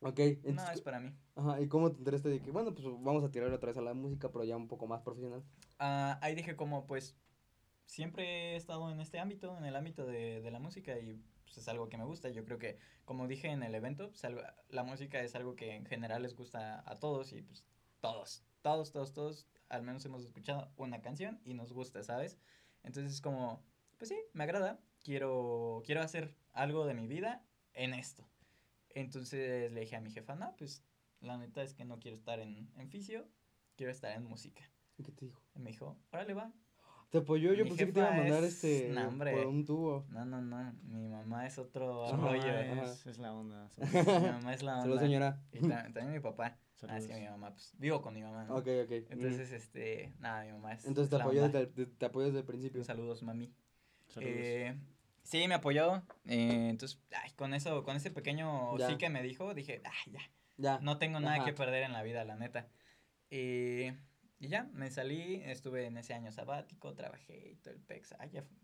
Ok. no entonces- es para mí. Ajá, ¿y cómo te enteraste de que, bueno, pues vamos a tirarle otra vez a la música, pero ya un poco más profesional? Ah, ahí dije como, pues, siempre he estado en este ámbito, en el ámbito de, de la música y pues, es algo que me gusta. Yo creo que, como dije en el evento, pues, algo- la música es algo que en general les gusta a todos y pues todos, todos, todos, todos, al menos hemos escuchado una canción y nos gusta, ¿sabes? Entonces es como, pues sí, me agrada, quiero, quiero hacer algo de mi vida en esto. Entonces le dije a mi jefa, no, pues la neta es que no quiero estar en, en fisio, quiero estar en música. ¿Y ¿Qué te dijo? Y me dijo, órale, va. ¿Te apoyó? Yo Mi pensé que te iba a mandar es- este por un tubo. No, no, no. Mi mamá es otro Ajá, rollo. es, es la onda. Mi mamá es la onda. Saludos, señora. Y ta- también mi papá. Ah, es que mi mamá, pues, vivo con mi mamá. ¿no? Ok, ok. Entonces, este, nada, mi mamá es. Entonces te apoyó, onda. desde, el- te apoyó desde el principio. Saludos, mami. Saludos. Eh, sí, me apoyó. eh, entonces, ay, con eso, con ese pequeño Ya. sí que me dijo, dije, ay, ya. Ya. No tengo nada Ajá. que perder en la vida, la neta. Eh, y ya, me salí, estuve en ese año sabático, trabajé y todo el pex. Ya. fu-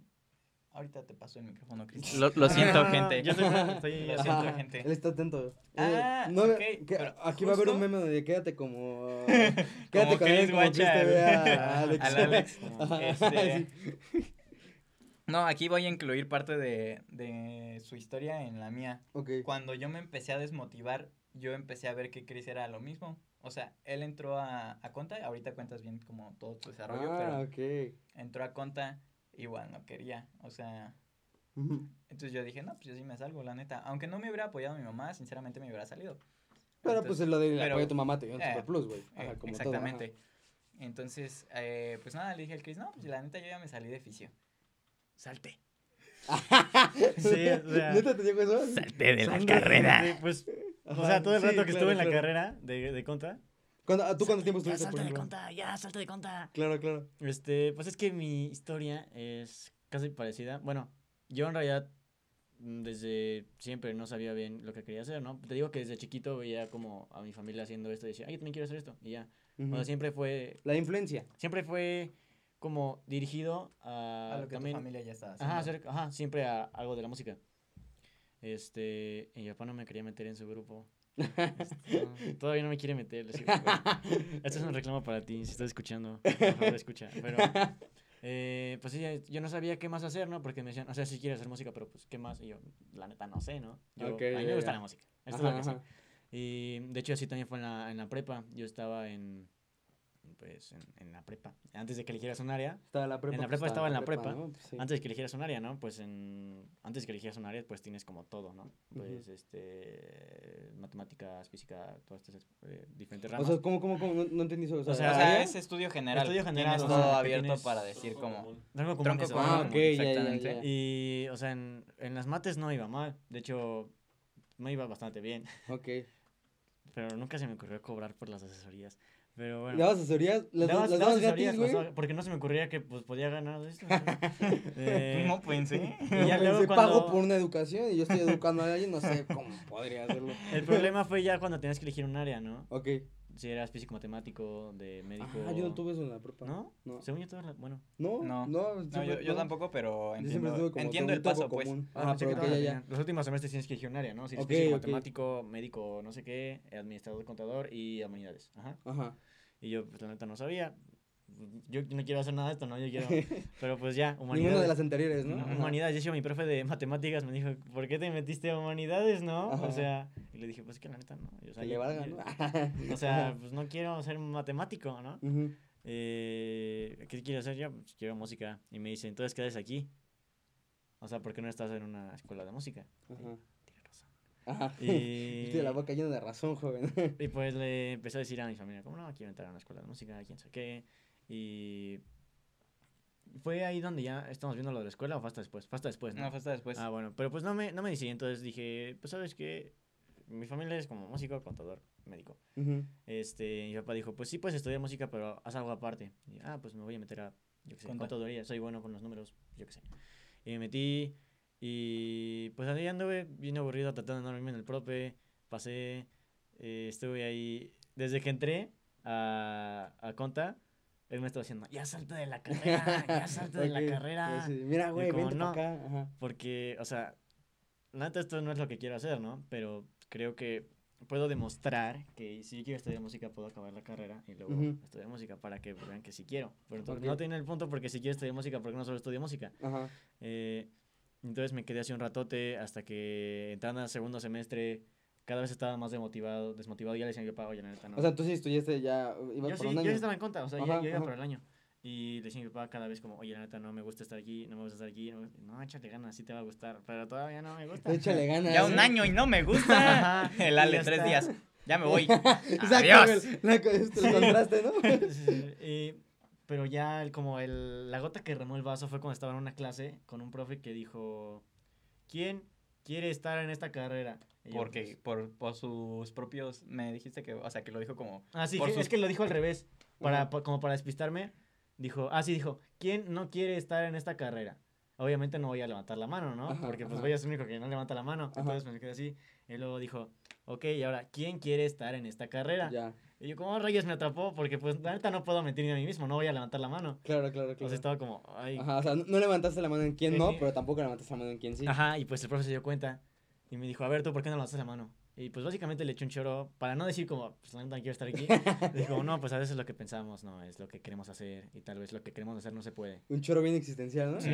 Ahorita te paso el micrófono, Cristian. Lo, lo siento, Ah, gente. Yo estoy, estoy Lo así. siento, Ajá, gente. Él está atento. Ah, no, ok, que- pero aquí va a haber un meme donde quédate como. Como quédate con él como Chris te Guacha, ve a güey. Alex. Al Alex. Ajá, Este, sí. No, aquí voy a incluir parte de, de su historia en la mía. Ok. Cuando yo me empecé a desmotivar, yo empecé a ver que Chris era lo mismo. O sea, él entró a, a Conta, ahorita cuentas bien como todo tu desarrollo, Ah, pero ok. entró a Conta, igual no quería. O sea, entonces yo dije, no, pues yo sí me salgo, la neta. Aunque no me hubiera apoyado mi mamá, sinceramente me hubiera salido. Pero pues es lo de pero- apoyo de tu mamá te dio un eh, super plus, güey. Eh, todo, exactamente. Entonces, eh, pues nada, le dije al Chris, no, pues la neta yo ya me salí de fisio. Salte. Sí, o sea- ¿Neta te dijo eso? Salte de la carrera. sí, pues, o Ajá, sea, todo el sí, rato que claro, estuve en la claro. carrera de, de conta. ¿Cuándo- ¿Tú cuánto tiempo Ya estuviste salta por de conta, ya salta de conta. Claro, claro. Este, pues es que mi historia es casi parecida. Bueno, yo en realidad mm, desde siempre no sabía bien lo que quería hacer, ¿no? Te digo que desde chiquito veía como a mi familia haciendo esto y decía, ay, yo también quiero hacer esto. Y ya. O sea, siempre fue, La influencia. siempre fue como dirigido a, A lo que también, tu familia ya estaba haciendo. ajá, hacer, ajá, siempre a algo de la música. Este, y papá no me quería meter en su grupo. Este, no, todavía no me quiere meter. le digo, "Bueno, esto es un reclamo para ti, si estás escuchando. Por favor, escucha. Pero, eh, pues sí, yo no sabía qué más hacer, ¿no? Porque me decían, o sea, si quieres hacer música, pero pues, ¿qué más? Y yo, la neta, no sé, ¿no? Yo, Ok, a mí ya, me gusta ya. la música. Esto Ajá, es lo que sé. Y de hecho, así también fue en la, en la prepa. Yo estaba en, pues, en, en la prepa. Antes de que eligieras un área, Estaba en la prepa. En la pues, prepa estaba en la prepa. ¿no? Pues, sí. antes de que eligieras un área, ¿no? Pues en, antes de que eligieras un área, pues tienes como todo, ¿no? Pues, este, matemáticas, física, todas estas eh, diferentes O ramas. sea, ¿cómo, cómo, cómo? No, no entendí eso. O sea, O O sea, ¿área? es estudio general. Estudio general, Tienes o todo abierto tienes- para decir como... Tronco común, Tronco común, Ah, ok, común. ya, ya, exactamente. ya. Y, o sea, en, en las mates no iba mal. De hecho, me iba bastante bien. Ok. Pero nunca se me ocurrió cobrar por las asesorías. Pero bueno. ¿Dabas asesorías? ¿Las, Daba- las daba dabas asesorías, gratis, güey? daba- porque no se me ocurría que pues, podía ganar de esto. ¿no? Eh, No pensé. y ya luego Se cuando- pago por una educación y yo estoy educando a alguien, no sé cómo podría hacerlo. El problema fue ya cuando tenías que elegir un área, ¿no? Ok. Si eras físico matemático, de médico. Ah, yo no tuve eso en la prepa. ¿No? No. Según yo, las- bueno. No, No. no. No, yo, yo tampoco, pero entiendo, entiendo el paso, pues. común. Ah, Ajá, pero ya, ya. Los últimos semestres tienes que elegir un área, ¿no? Si eres físico, matemático, médico, no sé qué, administrador, contador y humanidades. Ajá. Ajá. Y yo, pues la neta, no sabía. Yo no quiero hacer nada de esto, ¿no? Yo quiero. Pero pues ya, humanidades. Ninguna de las anteriores, ¿no? No. Humanidades, de hecho mi profe de matemáticas me dijo, ¿por qué te metiste a humanidades, no? Ajá. O sea, y le dije, pues es que la neta no. O sea, Que le yo- valga, yo- ¿no? O sea, pues no quiero ser matemático, ¿no? Eh, ¿Qué quiero hacer yo? Pues quiero música. Y me dice, entonces quedas aquí. O sea, ¿por qué no estás en una escuela de música? Ajá. Tienes razón. Ajá. Y- Tiene la boca llena de razón, joven. Y pues le empecé a decir a mi familia, como no, quiero entrar a una escuela de música, quién sabe qué. Y fue ahí donde ya estamos viendo lo de la escuela o fue hasta después. Fue hasta después, ¿no? No, fue hasta después. Ah, bueno, pero pues no me, no me decidí, entonces dije, pues sabes qué, mi familia es como músico, contador, médico. Ujú. Este, mi papá dijo, pues sí puedes estudiar música, pero haz algo aparte. Y, ah, pues me voy a meter a, yo qué sé, Conta. contaduría, soy bueno con los números, yo qué sé. Y me metí y pues ahí anduve bien aburrido tratando de no dormirme en el prope, pasé, eh, estuve ahí, desde que entré a, a Conta, él me estaba diciendo, ya salta de la carrera, ya salta de la carrera. sí, Mira, güey, vente no. para acá. Ajá. Porque, o sea, neta esto no es lo que quiero hacer, ¿no? Pero creo que puedo demostrar que si quiero estudiar música puedo acabar la carrera y luego estudiar música para que vean que sí quiero. Pero entonces no tiene el punto porque si quiero estudiar música, porque no solo estudio música? Ajá. Eh, entonces me quedé así un ratote hasta que entrando al segundo semestre cada vez estaba más desmotivado, desmotivado y ya le decía a mi papá, oye, la neta no. O sea, tú sí estudiaste ya, ibas yo por sí, un yo año. sí estaba en contra, o sea, Ajá, ya, yo iba por el año. Y le decía a mi papá cada vez como, oye, la neta no me gusta estar aquí, no me gusta estar aquí. No, no échale ganas, sí te va a gustar, pero todavía no me gusta. Échale ganas. Ya ¿eh? un año y no me gusta. Ajá, El Ale, ya tres días. Ya me voy. Exacto, Adiós. el, la- el contraste, ¿no? Sí. Y- pero ya el- como el, la gota que remó el vaso fue cuando estaba en una clase con un profe que dijo, ¿quién quiere estar en esta carrera? Porque pues, por, por sus propios. Me dijiste que. O sea, que lo dijo como. Ah, sí, por que- sus- es que lo dijo al revés, para, Ajá. pa- como para despistarme. Dijo, ah, sí, dijo, ¿quién no quiere estar en esta carrera? Obviamente no voy a levantar la mano, ¿no? Ajá, Porque pues ajá. voy a ser el único que no levanta la mano. Ajá. Entonces me quedé así. Y luego dijo, ok, y ahora, ¿quién quiere estar en esta carrera? Ya, Y yo, como rayos me atrapó? Porque pues la neta no puedo mentir ni a mí mismo, no voy a levantar la mano. claro, claro, claro. Entonces estaba como, ay. Ajá, o sea, no- levantaste la mano en quién no, pero tampoco levantaste la mano en quién sí. Ajá, y pues el profe se dio cuenta y me dijo, a ver, ¿tú por qué no levantas la mano? Y pues básicamente le eché un choro, para no decir como, pues no quiero estar aquí. le dijo, no, pues a veces lo que pensamos no es lo que queremos hacer y tal vez lo que queremos hacer no se puede. Un choro bien existencial, ¿no? Sí.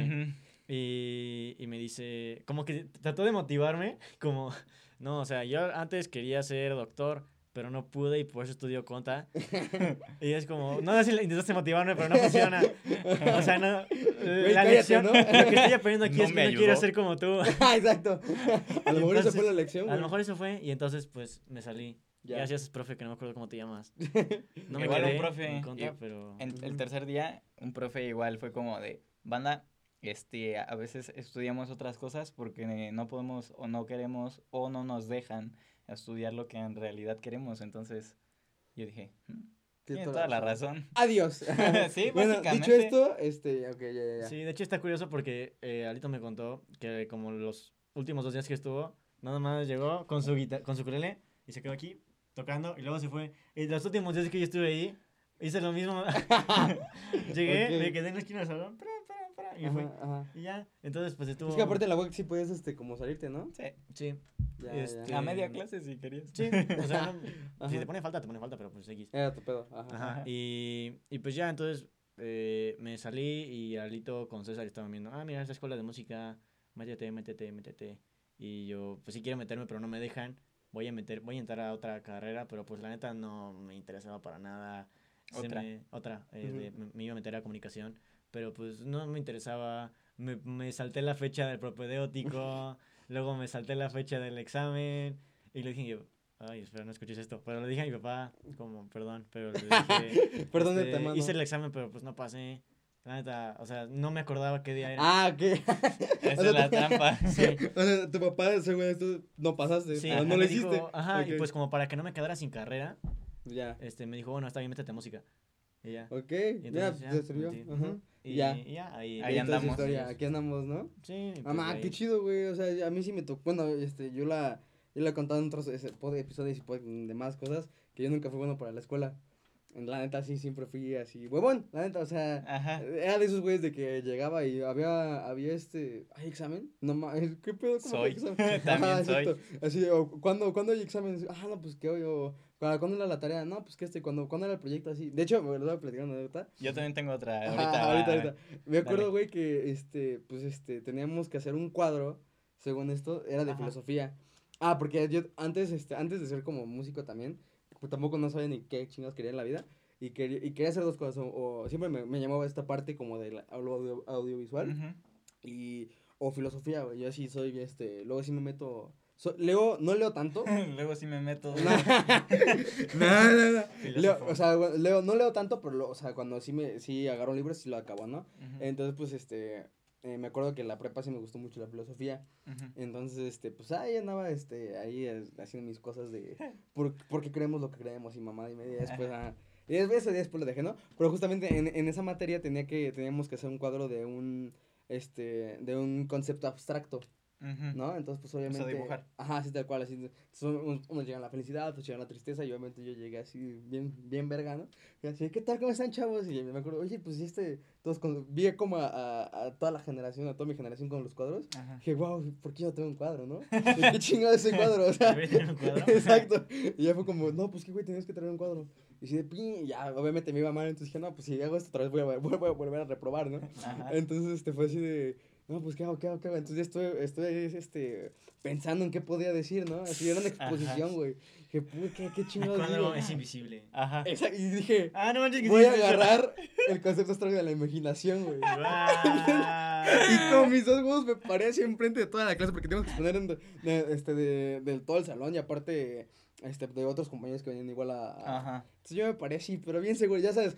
Y, y me dice, como que trató de motivarme, como, no, o sea, yo antes quería ser doctor, pero no pude y por eso estudio conta. y es como, no sé si intentaste motivarme, pero no funciona. O sea, no, Güey, la cállate, lección, ¿no? lo que estoy aprendiendo aquí No es que no quiero ser como tú. Ah, Exacto. A lo mejor esa fue la lección. A lo mejor eso fue, y entonces pues me salí. Ya. Gracias, profe, que no me acuerdo cómo te llamas. No me Igual un profe, en pero... En el Ujú. tercer día, un profe igual fue como de. Banda, este, a veces estudiamos otras cosas porque no podemos o no queremos o no nos dejan estudiar lo que en realidad queremos. Entonces, yo dije, "Mm, tiene toda la razón. Adiós. Sí, bueno, dicho básicamente. esto, este, ok, ya, ya, ya. Sí, de hecho está curioso porque eh, Alito me contó que como los últimos dos días que estuvo, nada más llegó con su con su ukulele y se quedó aquí tocando y luego se fue. Y los últimos días que yo estuve ahí, hice lo mismo. Llegué, Ok. me quedé en la esquina del salón, para, para, para, y me fui. Ajá, ajá. Y ya, entonces pues estuvo... Es que aparte en la web sí puedes, este, como salirte, ¿no? Sí, Sí, Ya, Este, ya. a media clase si querías. sí, o sea, no- si te pone falta, te pone falta, pero pues X. Era tu pedo, ajá. Y, y pues ya, entonces eh, me salí y Alito con César estaban viendo, ah, mira, esta escuela de música, métete, métete, métete. Y yo, pues sí quiero meterme, pero no me dejan. Voy a meter, voy a entrar a otra carrera, pero pues la neta no me interesaba para nada. Otra. me- otra, eh, Ujú. de- me, me iba a meter a comunicación, pero pues no me interesaba. Me, me salté la fecha del propedéutico, luego me salté la fecha del examen y le dije yo, ay, espera, no escuches esto. Pero le dije a mi papá, como, perdón, pero le dije, Perdón este, antemano. hice el examen, pero pues no pasé. La neta, o sea, no me acordaba qué día era. Ah, ok. Esa O sea, es la te- trampa. Sí. O sea, tu papá, según esto, no pasaste, Sí, ajá, no lo hiciste. dijo- ajá, y Ok. pues como para que no me quedara sin carrera, Ya. este, me dijo, bueno, está bien, métete a música. Y ya. Ok, Y ya, entonces te sirvió. Ajá. Y ya. y ya, ahí. Andamos. historia, Aquí andamos, ¿no? Sí. y pues Mamá, ahí. qué chido, güey. O sea, a mí sí me tocó. Bueno, este, yo la, yo la he contado en otros pod- episodios y demás cosas que yo nunca fui bueno para la escuela. En La neta, sí, siempre fui así, huevón, la neta, o sea, Ajá. era de esos güeyes de que llegaba y había, había este, ¿hay examen? No mames, ¿qué pedo? ¿Cómo Soy. examen? También Ajá, soy. exacto. Así, o, ¿cuándo, ¿cuándo hay examen? Ah, no, pues que hoy, o, ¿cuándo era la tarea? No, pues que este, ¿cuándo, ¿cuándo era el proyecto? Así, de hecho, me lo voy a platicar una anécdota. Yo también tengo otra. Ajá, Ahorita. ahorita, ahorita. Me acuerdo, Dale. güey, que este, pues este, teníamos que hacer un cuadro, según esto, era de filosofía. Ah, porque yo antes, este, antes de ser como músico también, pues, tampoco no sabía ni qué chingados quería en la vida. Y quería, y quería hacer dos cosas. O, o siempre me, me llamaba esta parte como del audio, audiovisual y, o filosofía, güey. Yo sí soy, este, luego sí me meto So- leo, no leo tanto. Luego sí me meto. no, no, no. Leo, o sea, leo, no leo tanto, pero, lo- o sea, cuando sí, me, sí agarro un libro, sí lo acabo, ¿no? Entonces, pues, este, eh, me acuerdo que en la prepa sí me gustó mucho la filosofía. Entonces, este, pues ahí andaba, este, ahí eh, haciendo mis cosas de por, porque creemos lo que creemos y mamá y media. Después, ah, y después, después lo dejé, ¿no? Pero justamente en, en esa materia tenía que, teníamos que hacer un cuadro de un, este, de un concepto abstracto, ¿no? Entonces, pues obviamente. dibujar. Ajá, así tal cual, así. entonces, unos, unos llegan a la felicidad, otros llegan a la tristeza, y obviamente yo llegué así, bien, bien verga, ¿no? Y así, ¿qué tal? ¿Cómo están, chavos? Y me acuerdo, oye, pues este, todos con, vi como a, a, a toda la generación, a toda mi generación con los cuadros. Ajá. Dije, wow, ¿por qué yo tengo un cuadro, no? ¿De ¿Qué chingado ese cuadro? O sea, ¿Debería tener un cuadro? exacto. Y ya fue como, no, pues qué güey, tenías que traer un cuadro. Y así de pin, ya, obviamente me iba mal, entonces dije, no, pues si hago esto otra vez voy a, voy a- voy a volver a reprobar, ¿no? Ajá. Entonces, este, fue así de, no, pues qué hago, qué hago, qué hago. Entonces ya estoy, estoy, este, pensando en qué podía decir, ¿no? Así era una exposición, güey. Dije, "Puy, ¿qué, qué El cuadro digo? es invisible. Ajá. Exacto, y dije, Ah, no manches que voy sí, a agarrar el concepto abstracto de la imaginación, güey. Y con mis dos huevos me paré así enfrente de toda la clase porque teníamos que exponer en, de, este, de, del todo el salón y aparte este, de otros compañeros que venían igual a... a- Ajá. Entonces yo me paré así, pero bien seguro, ya sabes,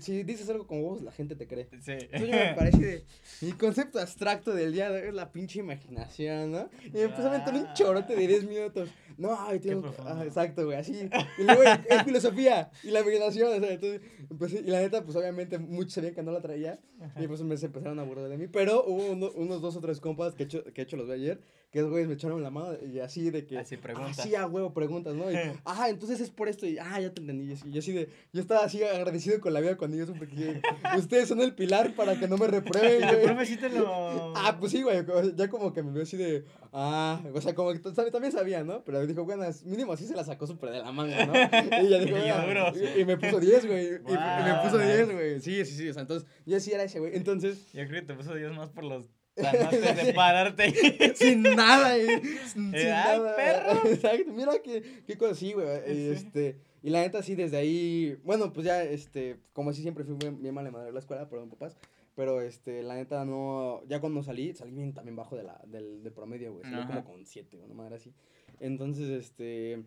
si dices algo con huevos la gente te cree. Sí. Entonces yo me paré así de... Mi concepto abstracto del día de hoy es la pinche imaginación, ¿no? Y me empezó a aventar un chorote de 10 minutos. No, ay, tengo... ah, exacto, güey, así. Y luego es filosofía y la imaginación, o sea, entonces... empecé- y la neta, pues obviamente muchos sabían que no la traía. Y pues me se empezaron a burlar de mí. Pero hubo uno- unos dos o tres compas que he hecho, que he hecho los vi ayer. Que esos güeyes me echaron la mano y así de que. Así preguntas. Así a huevo, preguntas, ¿no? Y, ajá, entonces es por esto. Y, ah, ya te entendí. Y así, yo así de. Yo estaba así agradecido con la vida cuando yo supe que ustedes son el pilar para que no me reprueben, güey. profe sí te lo... Ah, pues sí, güey. Ya como que me vio así de. Ah, o sea, como que también sabía, ¿no? Pero dijo, bueno, mínimo así se la sacó súper de la manga, ¿no? Y ya dijo, Y "Ah", y, me puso 10, güey. Y, y me puso Wow. 10, güey. Sí, sí, sí. O sea, entonces, yo sí era ese, güey. Entonces, Yo creo que te puso Dios más por los tanates de pararte. sin nada, eh. Sin, Eh, sin ¡ay, nada. perro! Exacto, mira qué, qué cosa así, güey. Y, Sí. este, y la neta, sí, desde ahí, bueno, pues ya, este, como así siempre fui bien, bien mal en la escuela, perdón, papás. Pero, este, la neta, no, ya cuando salí, salí bien también bajo de la, del, de promedio, güey. Salí Ajá. como con siete, una madre así. Entonces, este,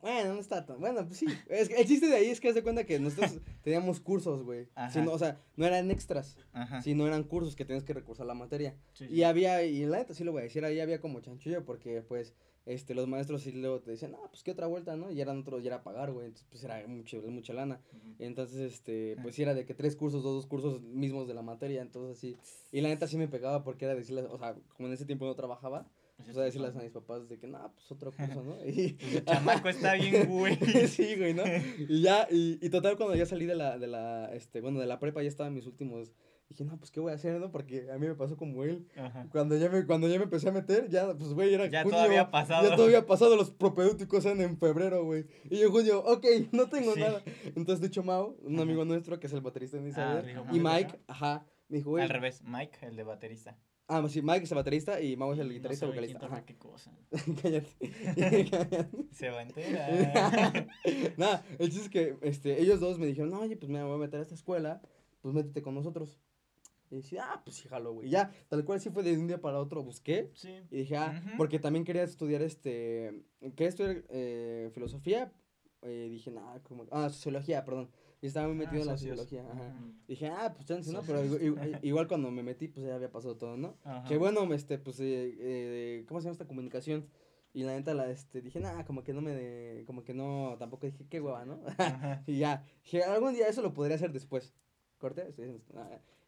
bueno, no está tan, bueno, pues sí. Es, que el chiste de ahí es que haz de cuenta que nosotros teníamos cursos, güey. No, o sea, no eran extras, Ajá. sino eran cursos que tenías que recursar la materia. Sí, Y había, y la neta sí lo voy a decir, ahí había como chanchullo porque pues este, los maestros sí luego te decían, ah, pues qué otra vuelta, ¿no? Y eran otros, y era pagar, güey, entonces pues era mucho, mucha lana. Entonces, este, pues sí era de que tres cursos, dos, dos cursos mismos de la materia, entonces sí. Y la neta sí me pegaba porque era decirles, o sea, como en ese tiempo no trabajaba, o sea, decirles a mis papás de que, no, pues otro curso, ¿no? Y, Pues el chamaco está bien, güey. sí, güey, ¿no? Y ya, y, y total, cuando ya salí de la, de la, este, bueno, de la prepa, ya estaba en mis últimos, dije, no, pues, ¿qué voy a hacer, no? Porque a mí me pasó como él, Ajá. cuando ya me, cuando ya me empecé a meter, ya, pues, güey, era Ya junio, todo había pasado. Ya todo había pasado, los propedéuticos eran en febrero, güey. Y yo, junio, ok, no tengo Sí. nada. Entonces, de hecho, Mao, un amigo nuestro, que es el baterista de Ah, Insider, dijo, y Mike, Mike, ajá, me dijo, güey. Al revés, Mike, el de baterista. Ah, sí, Mike es el baterista y Mao es el No guitarrista quién vocalista. toca Ajá. qué cosa. Cállate. Se va a enterar. Nada, el chiste es que este, ellos dos me dijeron, no, oye, pues me voy a meter a esta escuela, pues métete con nosotros. Y dije, ah, pues sí, jalo, güey. Y ya, tal cual sí fue de un día para otro, busqué. Sí. Y dije, ah, porque también quería estudiar este, quería estudiar eh, filosofía. Eh, dije, nada, como, ah, sociología, perdón. Estaba muy Ah, metido en la ajá. Ujú. Dije, ah, pues chance, ¿no? Pero igual, igual- cuando me metí, pues ya había pasado todo, ¿no? Ajá. Que bueno, este, pues, eh, eh, ¿cómo se llama esta comunicación? Y la neta, la, este, dije, nada, como que no me, de, como que no, tampoco dije, qué hueva, ¿no? Y ya, dije, algún día eso lo podría hacer después. ¿Corte?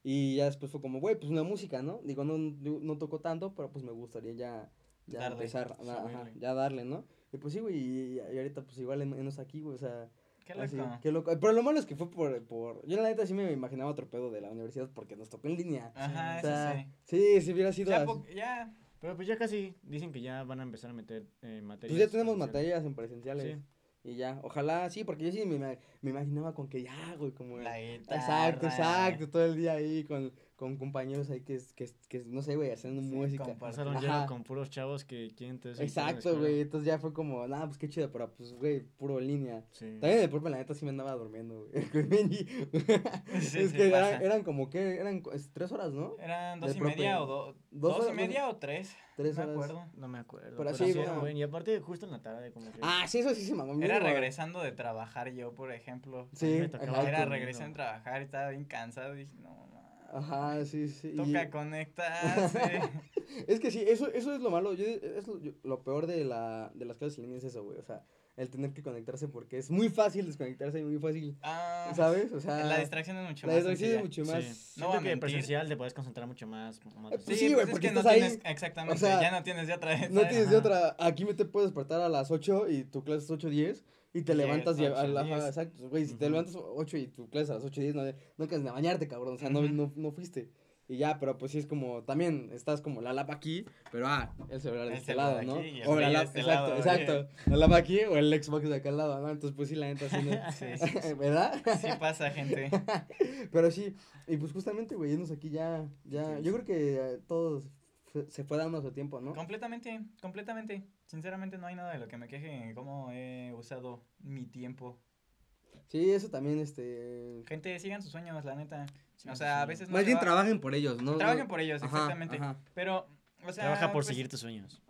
Y ya después fue como, güey, pues una música, ¿no? Digo, no, no, toco tanto, pero pues me gustaría ya, ya Darle, empezar, ajá, ya darle, ¿no? Y pues sí, güey, y, y ahorita pues igual en- enos aquí, güey, o sea, Qué así, loco. qué loco. Pero lo malo es que fue por, por, yo la neta sí me imaginaba otro pedo de la universidad porque nos tocó en línea. Ajá, O sea, sí. sí, si hubiera sido Ya, así. po- ya. Pero pues ya casi dicen que ya van a empezar a meter eh, materias. Pues ya tenemos materias en presenciales. Sí. Y ya, ojalá, sí, porque yo sí me, me imaginaba con que ya, güey, como... La Exacto, guitarra. exacto, todo el día ahí con, con compañeros ahí que, es- que, es- que es- no sé, güey, haciendo Sí, música. Ajá. lleno con puros chavos que quieren su Exacto, güey, entonces ya fue como, nah, pues qué chido, pero pues, güey, puro línea. Sí. También el propio, la neta, sí me andaba durmiendo, güey. Sí, es que eran, eran como, ¿qué? Eran es tres horas, ¿no? Eran dos Del y media o do- Dos dos, horas, y media o tres. Tres no horas. me acuerdo. No me acuerdo. Pero Pero, sí, sí, era bueno. bueno. Y aparte, justo en la tarde, como que. Ah, sí, eso sí se mamó. Era regresando de trabajar yo, por ejemplo. Sí, me tocaba. Era regresando de trabajar y estaba bien cansado. Y dije, no, Ajá, sí, sí. y- Toca conectarse. Es que sí, eso, eso es lo malo. Yo, es lo, yo- lo peor de, la, de las clases en línea es eso, güey. O sea, el tener que conectarse porque es muy fácil desconectarse y muy fácil, Ah, ¿sabes? O sea, la distracción es mucho la más distracción es mucho más. Sí. No que presencial te puedes concentrar mucho más. más Eh, pues Sí, sí, güey, pues es porque que no estás ahí, tienes, exactamente, o sea, ya no tienes de otra vez. No ¿sabes? tienes de otra. Aquí me te puedes despertar a las 8 y tu clase es 8.10 y te Y levantas y a, la- 8:10. ajá, exacto, güey, si te levantas 8 y tu clase a las 8.10 no, no alcanzas ni a bañarte, cabrón, o sea, no, no, no fuiste. Y ya, pero pues sí es como, también estás como la lapa aquí, pero ah, el celular de El este lado, ¿no? aquí y O la lapa, este exacto, lado, exacto. La lapa aquí o el Xbox de acá al lado, ¿no? Entonces pues sí, la neta sí, no- Sí, sí, sí. ¿verdad? Sí pasa, gente. Pero sí, y pues justamente, güey, irnos aquí ya, ya, yo creo que eh, todos se fue dando su tiempo, ¿no? Completamente, completamente. Sinceramente no hay nada de lo que me queje en cómo he usado mi tiempo. Sí, eso también, este... Gente, sigan sus sueños, la neta. Sí, o sí, sea, a veces no Más bien va- trabajen por ellos, ¿no? Trabajen No- por ellos, Ajá, exactamente. ajá. Pero, o sea, Trabaja por pues, seguir tus sueños.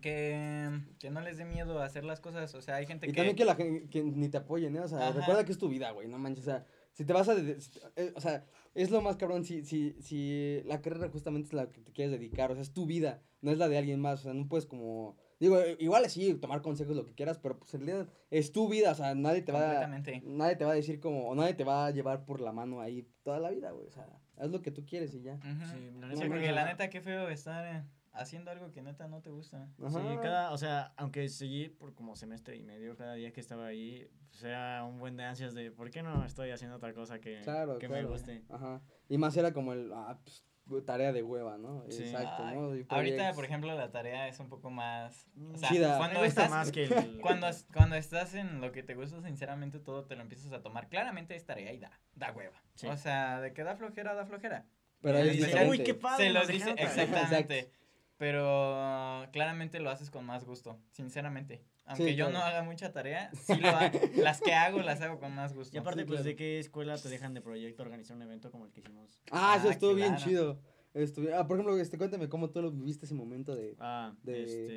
Que, que no les dé miedo hacer las cosas. O sea, hay gente Y que. también que la gente, que ni te apoyen, ¿eh? O sea, Ajá. recuerda que es tu vida, güey, no manches, o sea, si te vas a, eh, o sea, es lo más cabrón, si, si, si la carrera justamente es la que te quieres dedicar, o sea, es tu vida, no es la de alguien más, o sea, no puedes como, digo, eh, igual sí, tomar consejos, lo que quieras, pero pues en realidad es tu vida, o sea, nadie te va a, nadie te va a decir como, o nadie te va a llevar por la mano ahí toda la vida, güey, o sea, haz lo que tú quieres y ya. Ujú. Sí, la Sí, neta, porque la neta, qué feo estar eh, haciendo algo que neta no te gusta. Sí, Ajá. cada, o sea, aunque seguí por como semestre y medio, cada día que estaba ahí, pues era un buen de ansias de, ¿por qué no estoy haciendo otra cosa que, Claro, que claro. me guste? Ajá, y más era como el, ah, pues, tarea de hueva, ¿no? Sí. Exacto, Ay, ¿no? Y Ahorita, por ejemplo, la tarea es un poco más. O sea, Chida. cuando estás, más que el- cuando, es- cuando estás en lo que te gusta, sinceramente, todo te lo empiezas a tomar. Claramente es tarea y da, da hueva. Sí. O sea, de que da flojera, da flojera. Pero ahí es Dice, uy, qué padre. Se lo nos dice traer". Pero claramente lo haces con más gusto, sinceramente. Aunque Sí, yo no haga mucha tarea, sí lo hago. Las que hago las hago con más gusto. Y aparte, Sí, pues, claro. ¿de qué escuela te dejan de proyecto organizar un evento como el que hicimos? Ah, eso Ah, estuvo bien chido. Estuvi- ah, por ejemplo, este, cuéntame cómo tú lo viviste ese momento de, Ah, De- este,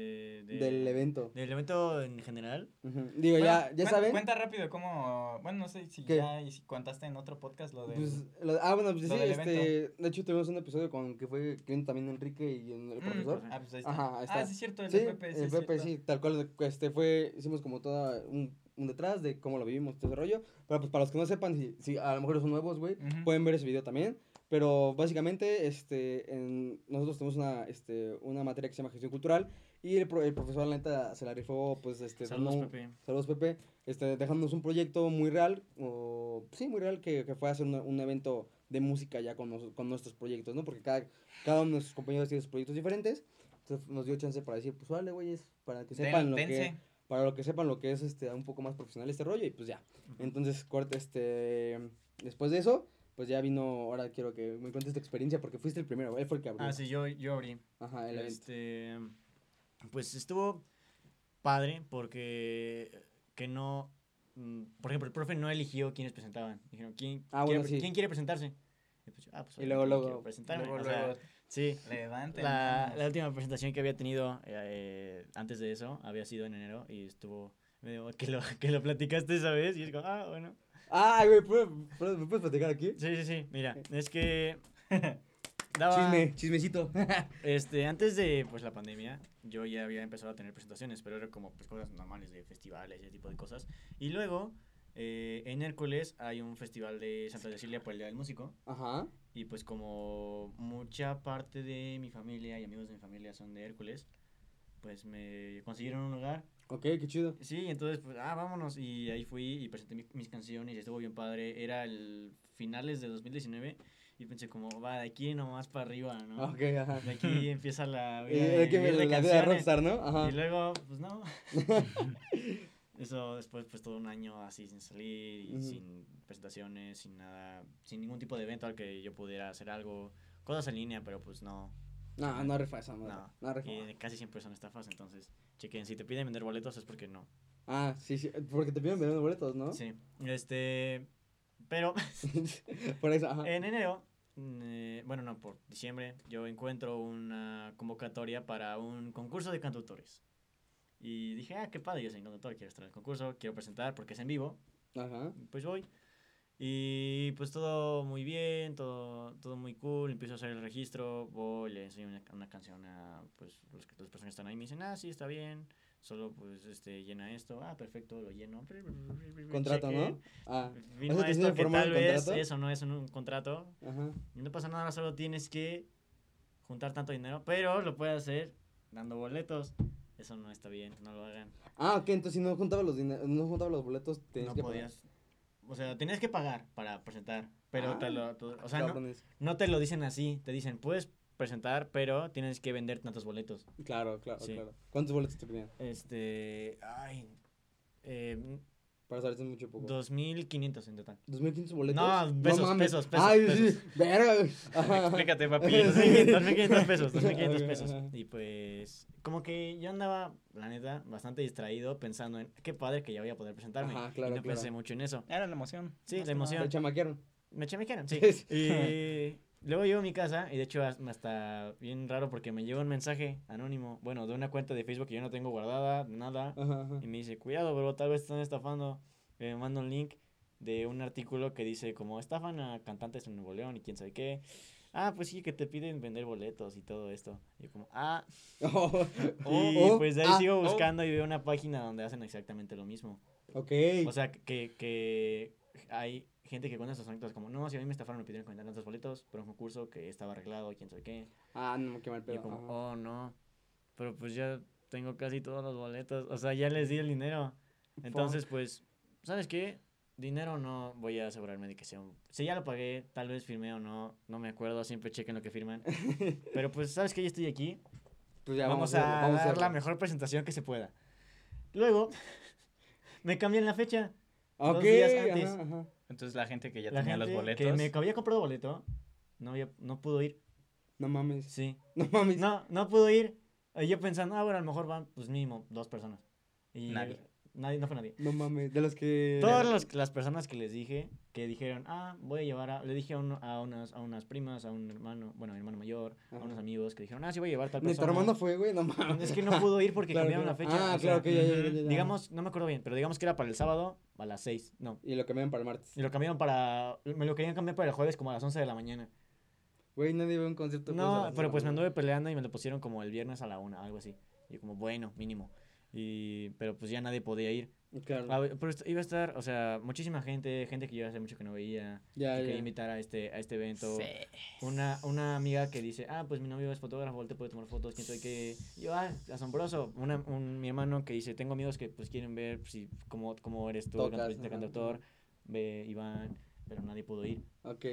de- del evento. Del evento en general. Ujú. Digo, Bueno, ya, ya saben. Cuenta rápido cómo. Bueno, no sé si ¿Qué? ya y si contaste en otro podcast lo de. Pues, lo- ah, bueno, pues sí, este, de hecho tuvimos un episodio con que fue también Enrique y el Mm, profesor. Ah, pues ahí está. Ajá, ahí está. Ah, sí, es cierto, el Sí, Pepe. Sí, el Pepe, sí, tal cual, este fue, hicimos como todo un, un detrás de cómo lo vivimos, todo ese rollo, pero pues para los que no sepan, si, si a lo mejor son nuevos, güey, pueden ver ese video también, pero básicamente, este, en, nosotros tenemos una, este, una materia que se llama gestión cultural, y el, pro- el profesor, la neta, se la rifó, pues, este, Saludos, un- Pepe. Saludos, Pepe. Este, dejándonos un proyecto muy real, o sí, muy real, que, que fue hacer un, un evento de música ya con, nos- con nuestros proyectos, ¿no? Porque cada, cada uno de nuestros compañeros tiene sus proyectos diferentes. Entonces nos dio chance para decir, pues vale, güeyes, para que Den- sepan lo dense. que, para lo que sepan lo que es este un poco más profesional este rollo, y pues ya. Entonces, corte, este, después de eso, pues ya vino, ahora quiero que me cuentes tu experiencia, porque fuiste el primero, él fue el que abrió. Ah, sí, yo, yo abrí. Ajá, el evento. Este, pues estuvo padre porque que no, mm, por ejemplo, el profe no eligió quiénes presentaban. Dijeron, ¿quién, Ah, quiere, bueno, sí. ¿quién quiere presentarse? Y, pues, ah, pues, Y luego, luego, quiero presentarme. Luego, o sea, luego, sí. levanten. La, la última presentación que había tenido eh, antes de eso había sido en enero y estuvo medio que lo, que lo platicaste esa vez y es como, ah, bueno. Ah, güey, ¿puedo- puedo- ¿me puedes platicar aquí? Sí, sí, sí, mira, es que daba... Chisme, chismecito. Este, antes de pues la pandemia, yo ya había empezado a tener presentaciones, pero era como pues cosas normales de festivales y ese tipo de cosas. Y luego, eh, en Hércules hay un festival de Santa Cecilia por el Día del Músico. Ajá. Y pues como mucha parte de mi familia y amigos de mi familia son de Hércules, pues me consiguieron un lugar. Ok, qué chido. Sí, entonces pues, ah, vámonos. Y ahí fui y presenté mi- mis canciones y estuvo bien padre. Era el finales de 2019 y pensé como, va, de aquí nomás para arriba, ¿no? Ok, ajá. De aquí empieza la vida de de vivir la de de rockstar, ¿no? Ajá. Y luego, pues no. Eso después, pues todo un año así sin salir y Ujú. sin presentaciones, sin nada, sin ningún tipo de evento al que yo pudiera hacer algo. Cosas en línea, pero pues no. No, no rifa esa madre. No. No. Y casi siempre son estafas, entonces chequen. Si te piden vender boletos es porque no. Ah, sí, sí. Porque te piden vender boletos, ¿no? Sí. Este. Pero Por eso, ajá. en enero, eh, bueno, no, por diciembre, yo encuentro una convocatoria para un concurso de cantautores. Y dije, ah, qué padre, yo soy cantautor, quiero estar en el concurso, quiero presentar porque es en vivo. Ajá. pues voy. Y pues todo muy bien, todo, todo muy cool. Empiezo a hacer el registro, voy, le enseño una, una canción a pues, los, que- las personas que están ahí. Me dicen, ah, sí, está bien. Solo pues este, llena esto. Ah, perfecto, lo lleno. Contrato, ¿no? Ah, Firma ¿Eso te esto que tal vez contrato? eso no es un, un contrato. ajá. Y no pasa nada, solo tienes que juntar tanto dinero. Pero lo puedes hacer dando boletos. Eso no está bien, no lo hagan. Ah, ok, entonces si no juntaba los no juntaba los boletos, tenías no que pagar. O sea, tenías que pagar para presentar. Pero Ah, te lo. tú- o sea, no, no te lo dicen así. Te dicen, puedes presentar, pero tienes que vender tantos boletos. Claro, claro, Sí. claro. ¿Cuántos boletos te pedían? Este. Ay. Eh, Para saber si es mucho o poco. 2.500 en total. ¿2.500 boletos? No, pesos, mames. pesos, pesos, Ay, pesos. sí, verga. Ajá. Explícate, papi. 2.500 pesos, 2.500 Ok, pesos. Y pues, como que yo andaba, la neta, bastante distraído pensando en qué padre que ya voy a poder presentarme. Ajá, claro, y no claro. pensé mucho en eso. Era la emoción. Sí, la emoción. Te chamaquearon. Me chamaquearon, sí. Sí. Y luego llego a mi casa y de hecho has- hasta bien raro porque me llegó un mensaje anónimo, bueno, de una cuenta de Facebook que yo no tengo guardada, nada. Ajá, ajá. Y me dice, cuidado, bro, tal vez están estafando. Y me manda un link de un artículo que dice como estafan a cantantes en Nuevo León y quién sabe qué. Ah, pues sí, que te piden vender boletos y todo esto. Y yo como, ah. Oh, y oh, pues de ahí ah, sigo oh. buscando y veo una página donde hacen exactamente lo mismo. Ok. O sea, que, que hay gente que cuenta estos anécdotas como, no, si a mí me estafaron, me pidieron vender tantos boletos, pero un concurso que estaba arreglado, quién sabe qué. ah, no, qué mal Y pedo. yo como, ajá. oh, no, pero pues ya tengo casi todos los boletos, o sea, ya les di el dinero. Entonces, pues, ¿sabes qué? Dinero no voy a asegurarme de que sea un... Si ya lo pagué, tal vez firmé o no, no me acuerdo, siempre chequen lo que firman. Pero pues, ¿sabes qué? Ya estoy aquí, Pues ya vamos, hacerlo, a vamos dar la mejor presentación que se pueda. Luego, me cambian la fecha. Ok, dos días antes. ajá, ajá. Entonces la gente que ya la tenía gente los boletos. que me había comprado boleto, no, había, no pudo ir. No mames. Sí. No mames. No, no pudo ir. Y yo pensando, ah, bueno, a lo mejor van, pues mínimo dos personas. Y Nadie. Nadie, no fue nadie. No mames. De los que. Todas las, las personas que les dije, que dijeron, ah, voy a llevar a... Le dije a, unas, a unas primas, a un hermano, bueno, a mi hermano mayor, a unos amigos que dijeron, ah, sí voy a llevar tal Ni tu persona. hermano fue, güey. No mames. Es que no pudo ir porque Claro, cambiaron la fecha. Ah, o claro que ya, ya, ujú. ya, ya. Digamos, no me acuerdo bien, pero digamos que era para el sábado a las 6. No. Y lo cambiaron para el martes. Y lo cambiaron para... Me lo querían cambiar para el jueves como a las 11 de la mañana. Güey, nadie ve un concierto. jueves a No, pero pues me anduve peleando y me lo pusieron como el viernes a la una, algo así. Y yo como, bueno, mínimo. Y, pero pues ya nadie podía ir. Claro. Pero iba a estar, o sea, muchísima gente, gente que yo hace mucho que no veía, Ya, que quería ya. invitar a este, a este evento. Sí. Una, una amiga que dice, ah, pues mi novio es fotógrafo, él te puede tomar fotos, quién sabe qué. Y yo, ah, asombroso. Una, un, mi hermano que dice, tengo amigos que pues quieren ver si, cómo, cómo eres tú, Tocas, cantautor, ve Iván, pero nadie pudo ir. Ok.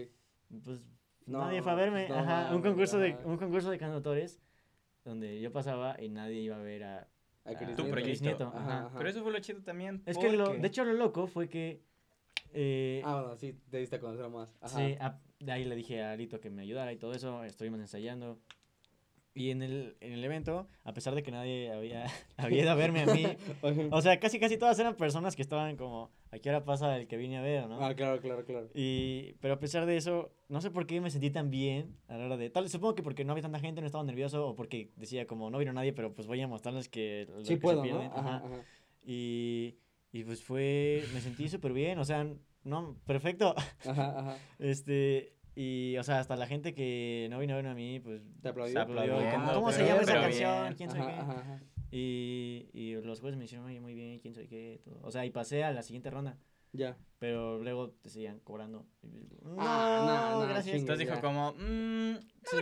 Pues No, nadie fue a verme, pues, no ajá, un concurso de, un concurso de cantautores donde yo pasaba y nadie iba a ver a... A Chris a Tu Nieto. Chris proyecto. Nieto, Ajá, ajá. ajá. Pero eso fue lo chido también. Es que lo, de hecho lo loco fue que... eh, Ah, bueno, sí, te diste a conocer más. Ajá. Sí, a- de ahí le dije a Alito que me ayudara y todo eso, estuvimos ensayando. Y en el, en el evento, a pesar de que nadie había, había ido a verme a mí, o sea, casi casi todas eran personas que estaban como, ¿a qué hora pasa el que vine a ver, no? Ah, claro, claro, claro. Y, pero a pesar de eso, no sé por qué me sentí tan bien a la hora de... Tal, supongo que porque no había tanta gente, no estaba nervioso, o porque decía como, no vino nadie, pero pues voy a mostrarles que... lo que Sí se puedo, ¿no? pierden". Ajá, Ajá. ajá. Y, y pues fue, me sentí súper bien, o sea, no, perfecto. Ajá, ajá. Este, y, o sea, hasta la gente que no vino a verme a mí, pues, Te aplaudió. Se aplaudió, ¿cómo, cómo se llama esa canción? bien. ¿Quién sabe Ajá, qué? ajá, ajá. Y, y los jueces me hicieron, oye, muy bien, quién sabe qué, todo. O sea, y pasé a la siguiente ronda, Ya. pero luego te seguían cobrando. No, Ah, no, no, gracias. chingue. Entonces dijo como, mmm, Sí.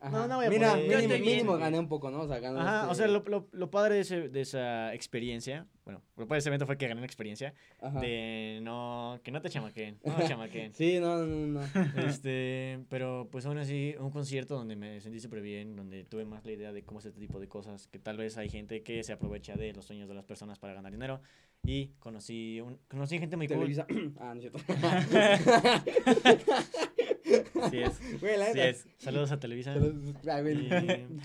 No, Ajá. no voy a Mira, poder. Yo mínimo, mínimo gané un poco, ¿no? O sea, gané Ajá, o este- sea, lo, lo, lo padre de, ese- de esa experiencia bueno, por ese evento fue que gané la experiencia Ajá. de no, que no te chamaquen, no te chamaquen. Sí, no, no, no. Este, pero pues aún así, un concierto donde me sentí súper bien, donde tuve más la idea de cómo es este tipo de cosas, que tal vez hay gente que se aprovecha de los sueños de las personas para ganar dinero. Y conocí, un, conocí gente muy cool. Televisa. ah, no es cierto. Sí es. Güey, la Sí es. Saludos a Televisa. Ah, güey. Y-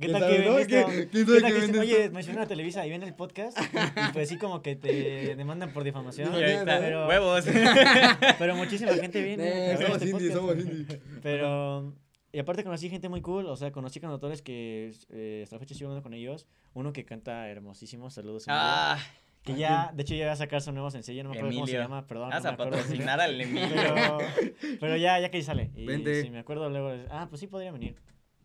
¿Qué ¿Quién tal que no? ven ¿Quién- esto? quién ¿Qué sabe tal que que ven dicen, Oye, esto? menciona a Televisa y ven el podcast y pues sí como que te demandan por difamación. No, ahorita, pero, huevos. pero muchísima gente viene. Somos este indie, somos indie. Pero, y aparte conocí gente muy cool, o sea, conocí cantautores que eh, hasta la fecha sigo hablando con ellos. Uno que canta hermosísimo, saludos. Ah, que ya, de hecho ya va a sacar su nuevo sencillo, no me acuerdo cómo se llama, perdón. vas no me acuerdo. patrocinar al Emilio. Pero, pero ya, ya que sale. Y Vente. si me acuerdo luego, les- ah, pues sí podría venir.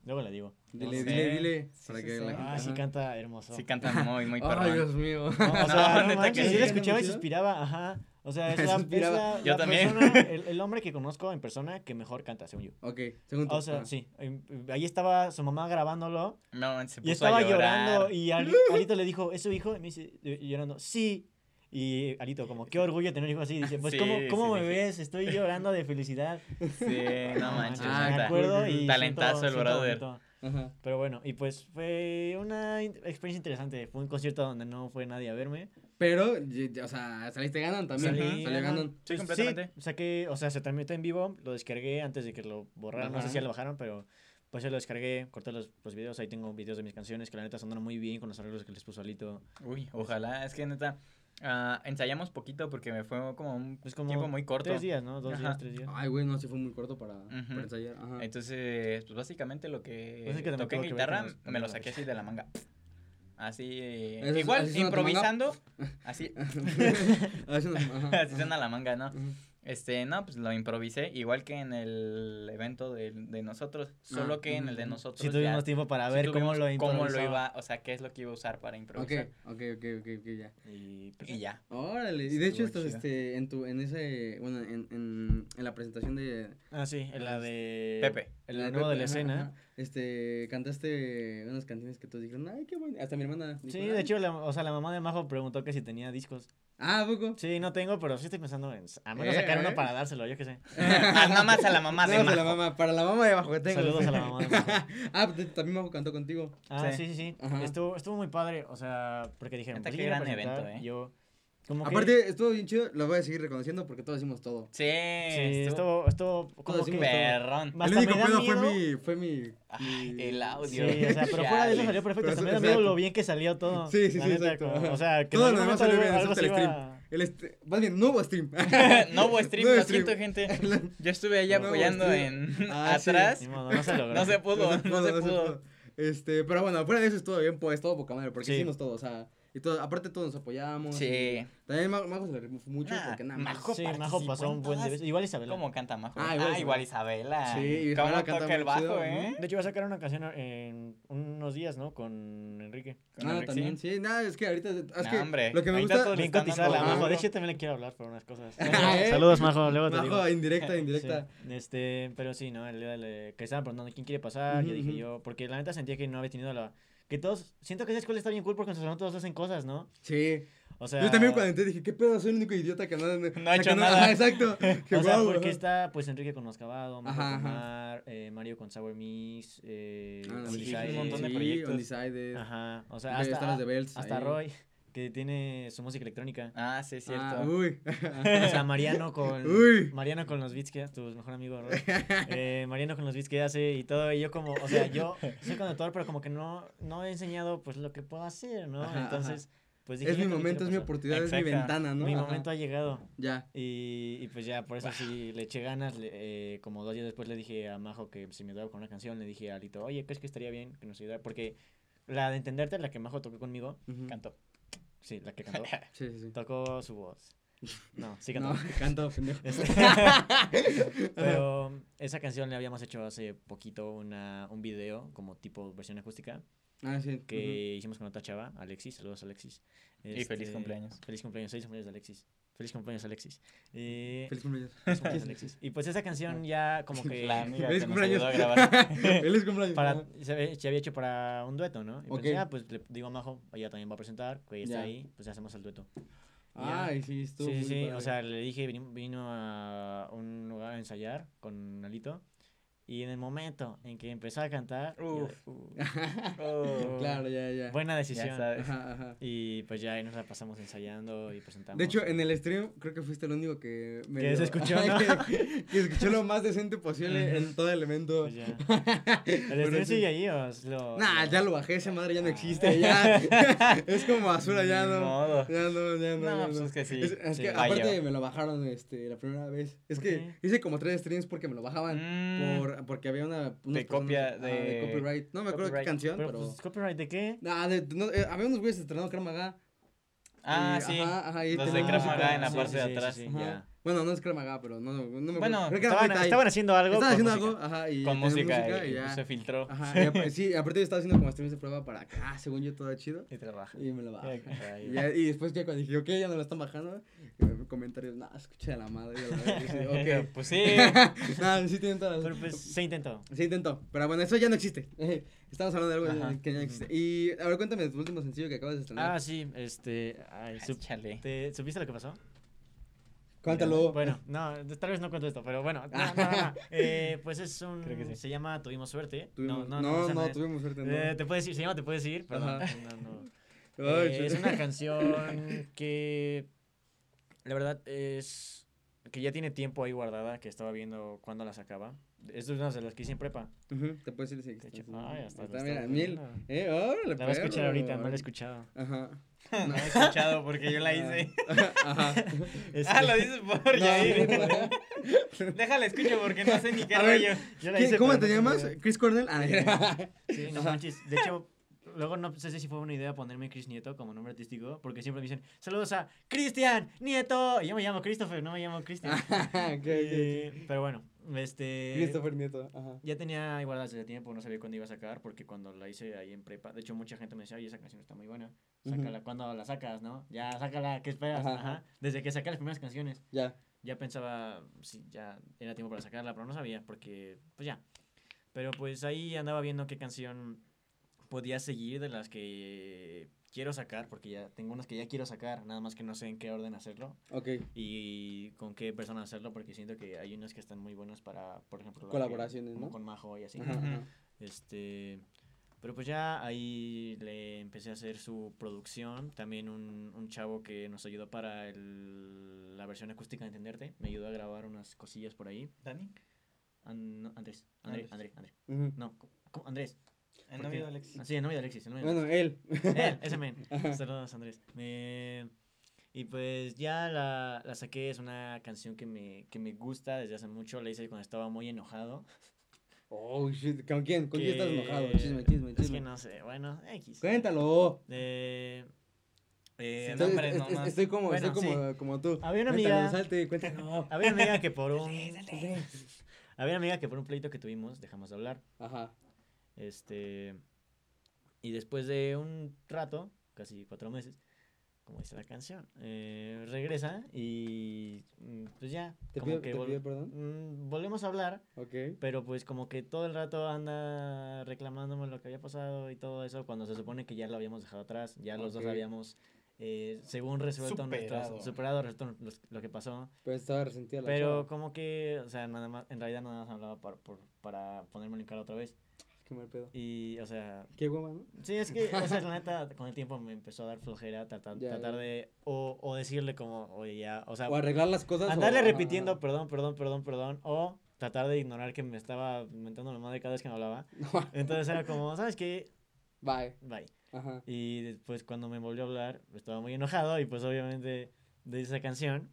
Luego le digo. Dile, No dile, sé. dile. Sí, Para sí, que sí. la Ah, gente- sí canta hermoso. Sí cantan muy, muy Ay. Dios mío. No, o No, sea, no, neta manches, que yo sí. la escuchaba y suspiraba, ajá. O sea, es la, es la- Yo la también. persona, el, el hombre que conozco en persona que mejor canta, según yo. Ok, según tú. O sea, Ah. sí. em, Ahí estaba su mamá grabándolo No, se puso y estaba a llorar. llorando y Ali- Alito le dijo, ¿es su hijo? Y me dice, eh, llorando, sí. Y Alito, como, qué orgullo tener un hijo así. Dice, pues, Sí, ¿cómo, cómo sí, me dije. ves? Estoy llorando de felicidad. Sí, no manches. Ah, me acuerdo y Talentazo siento- el brother. Ajá. Pero bueno, y pues fue una experiencia interesante. Fue un concierto donde no fue nadie a verme. Pero, o sea, saliste ganando también. Salí Salió ganando. ganando. Sí, Pues, completamente. saqué, o sea, se transmitió en vivo, lo descargué antes de que lo borraran, no sé Ajá. si ya lo bajaron, pero pues ya lo descargué, corté los, los videos, ahí tengo videos de mis canciones que la neta sonaron muy bien con los arreglos que les puso Alito. Uy, ojalá. Es que neta, ah, ensayamos poquito porque me fue como un Pues como tiempo muy corto. Tres días, ¿no? Dos Ajá. días, tres días. Ay, güey, no, sí fue muy corto para, Ujú. para ensayar. Ajá. Entonces, pues básicamente lo que, Pues es que toqué en que guitarra los- me lo saqué así de la manga. Así, eh, ¿Eso es- igual, así improvisando. Así, así suena la manga, ¿no? Este, no, pues lo improvisé, igual que en el evento de, de nosotros, solo Ah, que en el de nosotros. Sí ya- tuvimos tiempo para sí ver cómo lo cómo lo improvisó. iba, o sea, qué es lo que iba a usar para improvisar. ok, ok, ok, ok, ya. Y, pues, Y ya. Órale, y de hecho chido. este, en tu, en ese, bueno, en, en, en la presentación de... Ah, sí, en la de... Pepe. El de nuevo de la ajá, escena. ajá, Este, cantaste unas canciones que todos dijeron, ay, qué bueno, hasta mi hermana. dijo, Sí, de hecho, la, o sea, la mamá de Majo preguntó que si tenía discos. Ah, ¿a poco? Sí, no tengo, pero sí estoy pensando en a menos Eh, sacar eh. uno para dárselo, yo qué sé. Ah, nada más a la mamá de Saludos a la Majo. mamá, para la mamá de abajo que tengo. Saludos a la mamá de Majo. ah, pues, también Majo cantó contigo. Ah, Sí. sí, sí, sí. Estuvo, estuvo muy padre, o sea, porque dijeron, pues, qué gran evento, ¿eh? Yo, como que- Aparte, estuvo bien chido, lo voy a seguir reconociendo porque todos hicimos todo. Sí, sí, estuvo estuvo, como que... perrón. El único pedo fue mi, fue mi, Ay, mi- el Sí, audio. o sea, pero fuera de eso salió perfecto. Eso- da miedo lo bien que salió todo. Sí, sí, sí, exacto, como-. O sea, que Todo lo demás salió bien, excepto el stream. El este, más bien, nuevo stream. no stream, Nuevo lo stream. siento, gente. Yo estuve ahí Nuevo apoyando stream. en Ah, sí. atrás. No se logró. No se pudo, no se pudo. Este, pero bueno, fuera de eso estuvo bien, pues, todo poca madre, porque Sí. hicimos todo, o sea, y todo, aparte todos nos apoyamos. Sí. También Ma- Majo se le rifó mucho, Nah, porque nada más. Majo Sí, Majo pasó un buen de. Igual Isabela. ¿Cómo canta Majo? Ah, Ah, igual igual, Isabela. Sí, Isabela ¿Cómo canta toca el bajo, chido, eh? De hecho, iba a sacar una canción en unos días, ¿no? Con Enrique. Con Ah, Enrique, también, sí, nada, es que ahorita, es Nah, que hombre, lo que me ahorita gusta, Bien cotizada Majo. De hecho, también le quiero hablar por unas cosas. Ah, ¿eh? Saludos, Majo. Luego te digo. Majo, indirecta, indirecta. Sí, este, pero sí, ¿no? El día de- que estaban preguntando quién quiere pasar, yo dije yo, porque la neta sentía que no había tenido la... Que todos, siento que esa escuela está bien cool porque en su salón todos hacen cosas, ¿no? Sí. O sea... Yo también cuando entré dije, ¿qué pedo? Soy el único idiota que no, ha hecho nada. Ajá, exacto. Que O sea, porque ajá. está pues Enrique con Mascabado, Majo Ajá, con ajá. Mar, eh, Mario con Sour Mix, eh, Ah, sí, Undecided, un montón de sí, proyectos. Undecided. Ajá, o sea, hasta, de hasta ahí. Roy, que tiene su música electrónica. Ah, sí, es cierto. Ah, uy. O sea, Mariano con Uy. Mariano con los beats que hace, tu mejor amigo. Eh, Mariano con los beats que hace y todo, y yo como, o sea, yo soy conductor, pero como que no, no he enseñado pues lo que puedo hacer, ¿no? Ajá, Entonces, pues dije, Es mi momento, es mi oportunidad, es mi ventana, ¿no? Mi Ajá. momento ha llegado. Ya. Y, y pues ya, por eso sí le eché ganas. le- eh, como dos días después le dije a Majo que si me ayudaba con una canción, le dije a Alito, oye, ¿crees que estaría bien que nos ayudara? Porque la de entenderte, la que Majo tocó conmigo. Cantó. Sí, la que cantó, Sí, sí, sí. tocó su voz. No, sí cantó. No, canto, pendejo. Este, pero esa canción le habíamos hecho hace poquito una, un video como tipo versión acústica Ah, sí. que hicimos con otra chava, Alexis, saludos Alexis. Y feliz Este, cumpleaños. Feliz cumpleaños, feliz cumpleaños Alexis. Feliz cumpleaños, Alexis. Feliz cumpleaños. feliz cumpleaños, Alexis. Y pues esa canción ya como que La amiga Feliz que nos cumpleaños. ayudó a grabar. Feliz cumpleaños. para, se, había, se había hecho para un dueto, ¿no? Y Ok. pues ya, pues le digo a Majo, ella también va a presentar, que ella está Ya. ahí, pues ya hacemos el dueto. Ay, sí, estuvo Sí, sí, muy sí. padre. O sea, le dije, vino, vino a un lugar a ensayar con Alito. Y en el momento en que empezó a cantar, yo Uf. "Uh, Oh. Claro, ya, ya. buena Ya decisión. sabes. Ajá, ajá. Y pues ya ahí nos la pasamos ensayando y presentamos. De hecho, en el stream creo que fuiste el único que me Que se escuchó, ¿no? que, que escuchó lo más decente posible en todo elemento. Pues ya. ¿El stream sí. sigue ahí o es lo.? Nah, lo- ya lo bajé, esa madre ya no Ah. existe, ya. es como basura, ya no. modo. Ya no, ya no. No, ya pues no. es que sí. Es, es sí. que Fallo. aparte me lo bajaron este, la primera vez. Es ¿Por que hice como tres streams porque me lo bajaban. Mm. Por, porque había una. De copia, ajá, de- copyright. No me acuerdo qué canción, Pero, pero. pues, ¿copyright de qué? De- no, eh, había unos güeyes estrenando Krav Maga. Ah, sí. Ajá, ajá, y Los de Krav Maga en la parte de atrás. Ya. Bueno, no es Krav Maga, pero no, no, me Bueno, acuerdo. Creo que era Estaban, Muay Thai. estaban haciendo algo. Estaban haciendo música. algo, ajá, y Con música, y ya. se filtró. Ajá, y ap- sí, aparte yo estaba haciendo como streams de prueba para acá, según yo todo chido. Y trabaja. Y me lo bajan. Ay, Y, ya- y después ya cuando dije, ok, ya no lo están bajando, y me- comentarios, no, escucha la madre. Y la verdad, ok. Pues sí. no, sí tienen todas Pero las... pues se intentó. Se intentó, pero bueno, eso ya no existe. Estamos hablando de algo Ajá. que ya no existe. Y a ver, cuéntame tu último sencillo que acabas de estrenar. Ah, sí, este. Ay, sup- Échale. ¿te- ¿Supiste lo que pasó? Cuéntalo. Bueno, no, tal vez no cuento esto, pero bueno. No, no, no. Eh, pues es un. Creo que sí. Se llama Tuvimos Suerte. Tuvimos- no, no, no, no, tuvimos suerte. No. Eh, te puedes ir, se llama Te puedes ir, perdón. Ajá. No, no. Ay, Eh, es chale. una canción que la verdad es que ya tiene tiempo ahí guardada, que estaba viendo cuándo la sacaba. Es una de las que hice en prepa. Te puedes ir si De hecho, estás- ay, hasta Está, lo mira, viendo. Eh, órale, La voy a escuchar ahorita, no la he escuchado. Ajá. No he escuchado porque yo la hice. Ajá. Este, Ah, lo dices por No, Yair. sí, Déjala, escucho porque no sé ni qué A ver, rollo. yo la ¿Quién- hice, ¿Cómo te no llamas? ¿Chris Cornell? Ah, ya. Sí, no manches. De hecho, luego no sé si fue una idea ponerme Chris Nieto como nombre artístico, porque siempre me dicen, saludos a Cristian Nieto. Y yo me llamo Christopher, no me llamo Cristian. Ok, ok. Eh, pero bueno, este... Christopher Nieto. Ajá. Ya tenía igual desde tiempo, no sabía cuándo iba a sacar, porque cuando la hice ahí en prepa, de hecho mucha gente me decía, oye, esa canción está muy buena, sácala, ¿cuándo la sacas, no? Ya, sácala, ¿qué esperas? Ajá. Desde que saqué las primeras canciones, Ya. ya pensaba, sí, ya era tiempo para sacarla, pero no sabía, porque, pues ya. Pero pues ahí andaba viendo qué canción podía seguir de las que quiero sacar, porque ya tengo unas que ya quiero sacar, nada más que no sé en qué orden hacerlo Ok. y con qué persona hacerlo, porque siento que hay unas que están muy buenas para, por ejemplo, que- Colaboraciones, ¿no? con Majo y así. Ajá, Ujú. ajá. Este, pero pues ya ahí le empecé a hacer su producción. También un, un chavo que nos ayudó para el- la versión acústica de Entenderte. Me ayudó a grabar unas cosillas por ahí. ¿Dani? An- no, Andrés, André, Andrés. André, André. Ujú. No, ¿cómo- cómo? Andrés. El ¿por novio de Alex. Ah, sí, el novio de Alexis. El novio de Bueno, él. él, ese men. Saludos, Andrés. Me- Y pues ya la, la saqué, es una canción que me, que me gusta desde hace mucho, la hice cuando estaba muy enojado. Oh, shit. ¿Con quién? ¿Con quién estás enojado? Chisme, chisme, Es que chisme. no sé, bueno, X. Cuéntalo. Eh, eh, Sí, Estoy, es- estoy como, Bueno, estoy como, como tú. Había una Cuéntalo, amiga- Salte, cuéntalo. había una amiga que por un... Había una amiga que por un pleito que tuvimos dejamos de hablar. Ajá. Este... Y después de un rato, casi cuatro meses, como dice la canción, eh, regresa y mm, pues ya. ¿Te como pido, que te vol- pido perdón? mm, volvemos a hablar, Ok. pero pues como que todo el rato anda reclamándome lo que había pasado y todo eso, cuando se supone que ya lo habíamos dejado atrás, ya los dos habíamos, eh, según resuelto Superado. superado, resuelto los- lo que pasó, Pero estaba resentida la pero chava. como que, o sea, nada más, en realidad nada más hablaba por- para ponerme en cara otra vez, Qué mal pedo. y, o sea, Qué hueva, ¿no? Sí, es que, o sea, la neta, con el tiempo me empezó a dar flojera tratar, Ya, tratar ya. de, o, o decirle como, oye, ya, o sea, O arreglar las cosas. andarle ajá, repitiendo, perdón, perdón, perdón, perdón, o tratar de ignorar que me estaba mentando la madre cada vez que me hablaba. Entonces era como, ¿sabes qué? Bye. Bye. Ajá. Y después cuando me volvió a hablar, estaba muy enojado y pues obviamente de esa canción.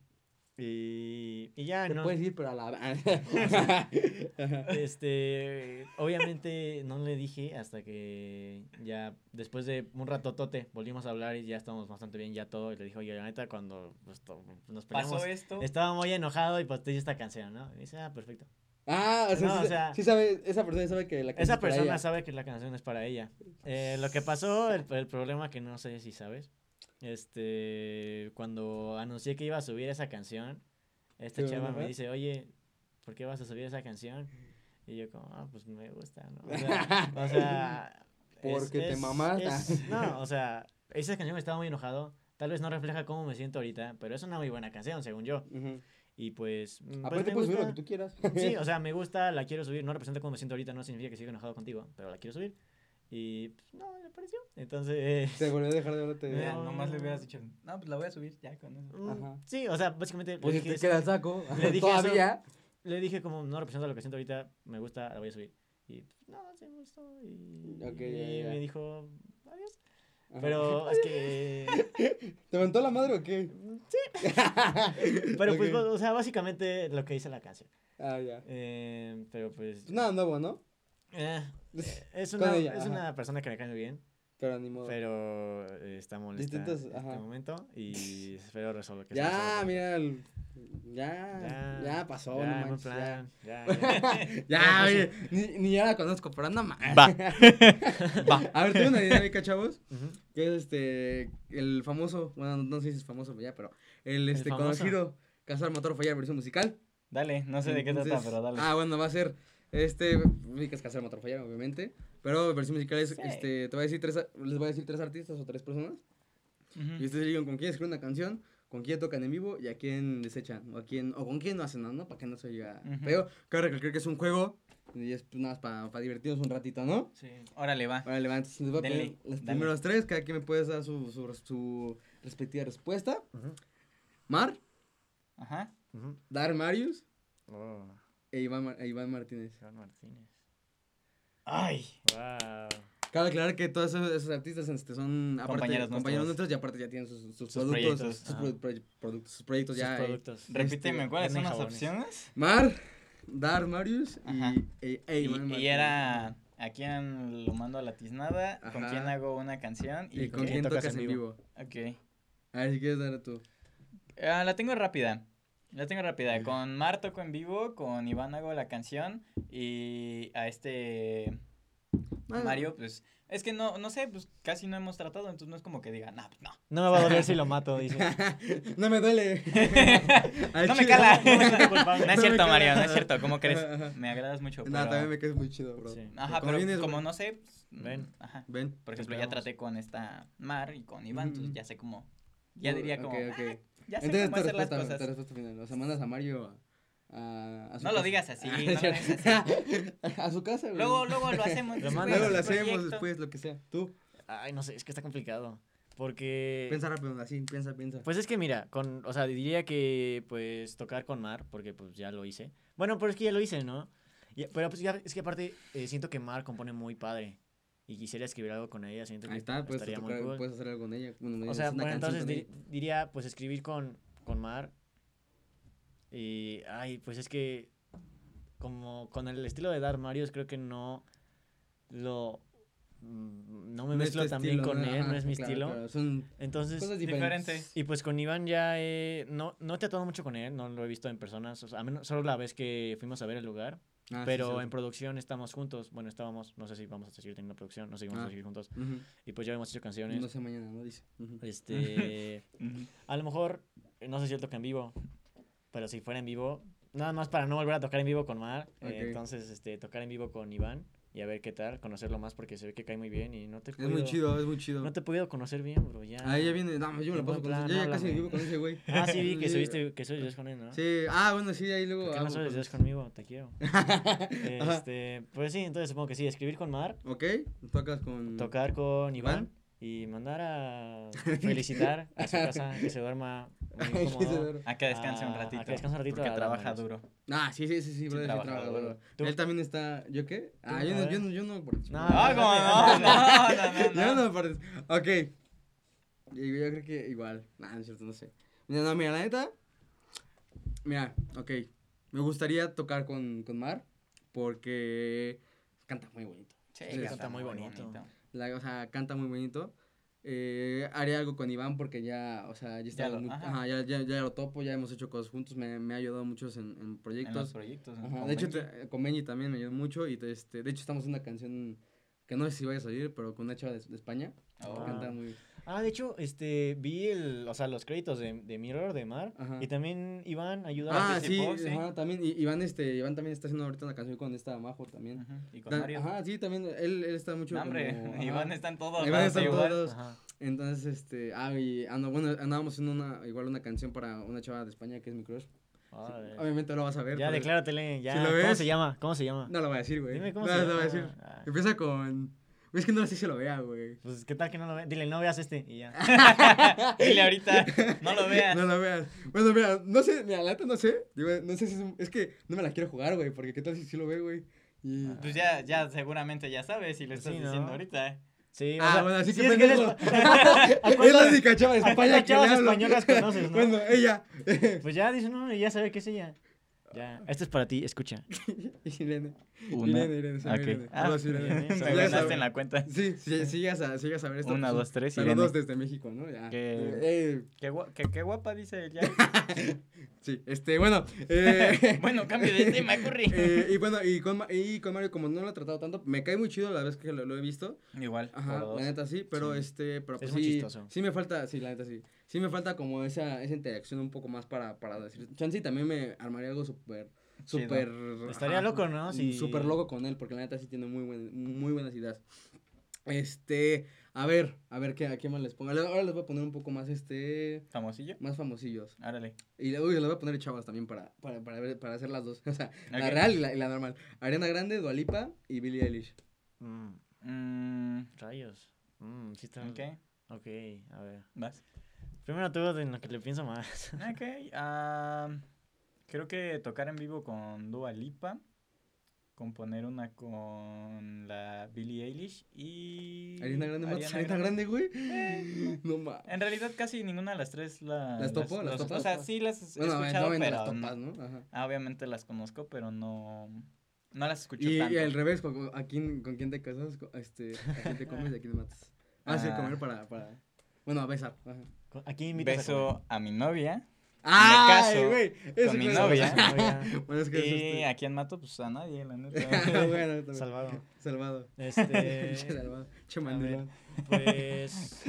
Y, y ya, Te ¿no? puedes ir, pero a la. Este, obviamente no le dije hasta que ya después de un ratotote volvimos a hablar y ya estábamos bastante bien ya todo y le dije, oye, la neta cuando pues, nos peleamos Pasó esto. estaba muy enojado y pues te hice esta canción, ¿no? Y dice, ah, perfecto. Ah, o sea, No, sí, o sea- sí sabe, esa persona sabe que la canción Esa es para persona ella. sabe que la canción es para ella. Eh, lo que pasó, el, el problema que no sé si sabes, este, cuando anuncié que iba a subir esa canción, esta Sí, chava me dice, oye, ¿por qué vas a subir esa canción? Y yo como, ah, pues me gusta, ¿no? O sea, o sea, Porque te mamaste. no, o sea, esa canción estaba muy enojado. Tal vez no refleja cómo me siento ahorita, pero es una muy buena canción, según yo. Y pues, mm, pues Aparte me puedes subir lo gusta. que tú quieras. Sí, o sea, me gusta, la quiero subir. No representa cómo me siento ahorita, no significa que siga enojado contigo, pero la quiero subir. Y pues, no, me pareció. Entonces, Te volvió a dejar de hablarte. Ya, No. nomás le hubieras dicho, no, pues la voy a subir ya con eso. mm, Ajá. sí, o sea, básicamente Pues le, si te eso, queda el saco. Le dije eso. Todavía. le dije como no representa lo que siento ahorita, me gusta, la voy a subir. Y pues, no, se me gustó. Y, y ya. me dijo, adiós. Ajá. Pero es que. ¿Te aventó la madre o qué? Sí. Pero pues, Ok. o sea, básicamente lo que dice la canción. Ah, ya. Eh, pero pues. Nada nuevo, ¿no? eh, es Con una, ella, es una persona que me cae muy bien. Pero ni modo. Pero eh, está molesta Distintos, en ajá. este momento y espero resolver que Ya, mira. el- Ya, ya, pasó, ya, no buen manches, plan, ya, Ya, Ya, oye, ni, ni ya la conozco, pero anda mal. Va. Va. A ver, tengo una dinámica, chavos. Que es este. El famoso. Bueno, no sé si es famoso ya, pero. El este conocido. Casar, matar o fallar, versión musical. Dale, no sé de qué trata, pero dale. Ah, bueno, va a ser. Este. Matar o fallar, obviamente. Pero versión musical es. Sí. Este. Te voy a decir tres. Les voy a decir tres artistas o tres personas. Ujú. Y ustedes digan con quién escriben una canción, con quién tocan en vivo y a quién desechan. O, a quién, o con quién no hacen nada, ¿no? Para que no se oiga Ujú. feo. Cabe recalcar que es un juego. Y es pues, nada más para divertirnos un ratito, ¿no? Sí. Órale, va. Ahora levantes. Les voy a poner los dale. primeros tres. Cada quien me puede dar su, su, su respectiva respuesta. Ujú. Mar, Ajá. Dar Marius Oh, e Iván, Mar- e Iván Martínez. Iván Martínez. Ay. Wow. Cabe aclarar que todos esos, esos artistas este, son aparte, Compañeros compañeros, nuestros. nuestros y aparte ya tienen sus, sus, Sus productos, proyectos, sus, ajá. pro- pro- productos, sus proyectos Sus ya. eh. productos. Repíteme, Este, ¿cuáles son las opciones? Mar, Dar Marius Ajá. y, e, e Y, Iván y Martínez. era a quién lo mando a la tiznada, con quién hago una canción y, ¿Y con quién quién tocas tocas en vivo? vivo? Ok. A ver si quieres dar tú. Ah, la tengo rápida. La tengo rápida. Con Mar toco en vivo, con Iván hago la canción y a este Mario, pues es que no, no sé, pues casi no hemos tratado, entonces no es como que diga, nah, pues no. No me va a doler si lo mato, dice. no me duele. No me cala. No me. No es No cierto. Mario, no es cierto. ¿Cómo crees? Me agradas mucho. No, pero- también me quedas muy chido, bro. Sí. Ajá, Como pero vienes, como no sé, pues, Ven. Ajá. Ven. Por ejemplo, ya traté con esta Mar y con Iván, entonces ya sé cómo. Ya diría como. ok, ok. "Ah, ya sé Entonces, cómo hacer las respuesta, cosas. tu respuesta final. O sea, mandas a Mario a, a su No lo casa. digas así, Ah, no lo digas a su casa, güey. Luego, luego lo hacemos. Lo después. Luego lo hacemos proyecto. después, lo que sea. Tú, Ay, no sé, es que está complicado. Porque. piensa rápido, así, piensa, piensa. Pues es que mira, con, o sea, diría que pues tocar con Mar, porque pues ya lo hice. Bueno, pero es que ya lo hice, ¿no? Y- pero pues ya, es que aparte eh, siento que Mar compone muy padre. Y quisiera escribir algo con ella, siento que Ahí está, puedes, estaría tocar, muy cool. puedes hacer algo con ella. Bueno, O sea, bueno, entonces con di- ella. diría pues escribir con, con Mar. Y, ay, pues es que como con el estilo de Dar Marios creo que no lo... mm, No me No es mezclo tan bien con ¿no? él, no es mi claro, estilo. claro, Son Entonces, cosas diferentes. y pues con Iván ya he, no, no he tratado mucho con él, no lo he visto en personas, o sea, a menos, solo la vez que fuimos a ver el lugar, Ah, sí, pero en producción estamos juntos, bueno, estábamos, no sé si vamos a seguir teniendo producción, no sé si vamos Ah. a seguir juntos, y pues ya hemos hecho canciones, No sé mañana, ¿no? Dice. Este, a lo mejor, eh, no sé si él toca en vivo, pero si fuera en vivo, nada más para no volver a tocar en vivo con Mar, eh, entonces, este, tocar en vivo con Iván, y a ver qué tal, conocerlo más porque se ve que cae muy bien y no te he Es muy chido, es muy chido. No te he podido conocer bien, bro, ya. Ah, ya viene. No, yo me la paso con plan, ese. Ya, ya casi vivo con ese güey. Ah, sí, vi que subiste, que subiste con él, ¿no? Sí, ah, bueno, sí, ahí luego. ¿Por qué hago no subes videos conmigo? Te quiero. Este, pues sí, entonces supongo que sí, escribir con Mar, Ok, tocas con. tocar con Iván. Y mandar a felicitar a su casa, que se duerma muy cómodo. A que descanse un Ah, a ratito. que descanse un ratito Porque trabaja duro. Ah, sí, sí, sí, sí, brother, sí, trabaja duro. Él también está. ¿Yo qué? Ah, yo no, yo no, yo no participo. No, Ah, no, no, no, no, no, Yo no. participo. Ok. Yo, yo creo que igual. Nah, no es cierto, no sé. Mira, no, mira, la neta. Mira, ok. Me gustaría tocar con, con Mar porque canta muy bonito. Sí, Sí, canta muy bonito. La, o sea, canta muy bonito. Eh, haré algo con Iván porque ya, o sea, ya, está lo- muy- ajá. ajá, ya, ya, ya lo topo, ya hemos hecho cosas juntos, me, me ha ayudado mucho en, en En los proyectos. Ajá, de hecho, te- con Benji también me ayudó mucho y este, de hecho estamos en una canción que no sé si vaya a salir, pero con una chava de, de España. Oh. Canta muy. Ah, de hecho, este, vi el, o sea, los créditos de, de Mirror, de Mar, Ajá. y también Iván ayuda Ah, sí, participó, sí. ajá, también. Iván, este, Iván también está haciendo ahorita una canción con esta Majo también. Ujú, Y con Da- Mario. Ajá, sí, también. Él, él está mucho. Hombre, como- ajá. Iván está en todo. Iván está en todos. Ajá. Entonces, este, ah, y ando, bueno, andábamos haciendo una, igual una canción para una chava de España que es mi crush. Órale. Obviamente lo vas a ver. Ya, decláratele, ya. Si lo ¿Cómo ves- se llama? ¿Cómo se llama? No lo voy a decir, güey. Dime cómo no, se no llama. lo voy a decir. Ah, Empieza con. Es que no sé si se lo vea, güey. Pues, ¿qué tal que no lo ve? Dile, no veas este, y ya. Dile ahorita, no lo veas. No lo veas. Bueno, mira, no sé, mira, la no sé. Digo, no sé si es, un- es que no me la quiero jugar, güey, porque qué tal si sí lo ve, güey. Y... Pues ya, ya seguramente ya sabes si lo Pues estás sí, ¿no? diciendo ahorita. Sí, o Ah, sea, bueno, así sí, que es que eres- pendejo. ¿A Es la única chava de España que le chavas hablo. españolas conoces, no? Bueno, ella. Pues ya dice, no, y ya sabe que es ella. Ya, esto es para ti, escucha. Irene. Una. Irene, Irene, se llama Ok. Irene. Ah, Saludos, Irene. Si ganaste en la cuenta. Sí, sí, ver esto. Una, dos, tres, Saludos Irene. desde México, ¿no? Ya. Que- Eh, eh, Qué, qué- qué guapa dice ella. sí, este, bueno. Eh, bueno, cambio de tema, Curry. eh, y bueno, y con, Ma- y con Mario, como no lo he tratado tanto, me cae muy chido la vez que lo, lo he visto. Igual. Ajá, dos. la neta sí, pero Sí. este, pero Es pues muy sí, chistoso. sí me falta, sí, la neta sí. Sí me falta como esa, esa interacción un poco más para, para decir. Chance también me armaría algo súper, súper. Estaría loco, ¿no? Si- Súper loco con él, porque la neta sí tiene muy, buen, muy buenas ideas. Este, a ver, a ver qué, a qué más les pongo. Ahora les voy a poner un poco más, este, ¿Famosillo? más famosillos. Árale. Y uy, les voy a poner chavas también para, para, para, ver- para hacer las dos. O sea, la real y la, y la normal. Ariana Grande, Dualipa y Billie Eilish. Mm, Mm, rayos. Mm, sí está. ok, Ok, a ver. vas. Primero tú en lo que le pienso más. Ok, ah, creo que tocar en vivo con Dua Lipa, componer una con la Billie Eilish y... Ariana Grande, Ariana Ariana Grande, güey. Eh. No mames. En realidad casi ninguna de las tres la, ¿Las topo? ¿Las topas? O sea, sí las he Bueno, escuchado, no pero las no- topas, ¿no? Ajá. ah, obviamente las conozco, pero no, no las escucho Y, tanto. y al revés, con, ¿a quién, ¿con quién te casas? Este, ¿A quién te comes y a quién matas? Ah, sí, Ah. comer para, para... Bueno, a besar. Ajá. ¿A quién invitas Beso a mi novia ¡Ay, caso güey! Eso con mi novia. bueno, es que y este... a quién mato, pues a nadie, la neta. bueno. Salvado. Salvado. Este, salvado. Pues,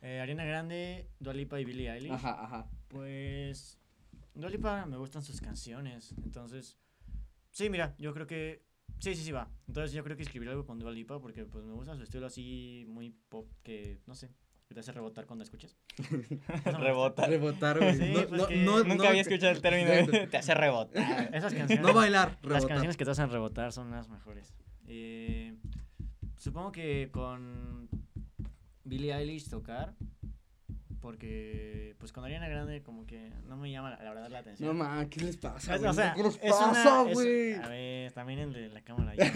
eh, Ariana Grande, Dua Lipa y Billie Eilish. Ajá, ajá. Pues, Dua Lipa me gustan sus canciones, entonces, sí, mira, yo creo que, sí, sí, sí va. Entonces yo creo que escribir algo con Dua Lipa porque pues me gusta su estilo así muy pop que, no sé, que te hace rebotar cuando escuchas. Rebota. Rebotar, güey. Sí, no, pues no, que no, Nunca no- había escuchado el término. Exacto. Te hace rebotar. Esas canciones, No bailar, las rebotar. canciones que te hacen rebotar son las mejores. Eh, supongo que con Billie Eilish tocar, porque pues con Ariana Grande como que no me llama la, la verdad la atención. No, ma, ¿qué les pasa, Es- güey? o sea, ¿Qué les es pasa, güey? A ver, también el de la cámara. ya.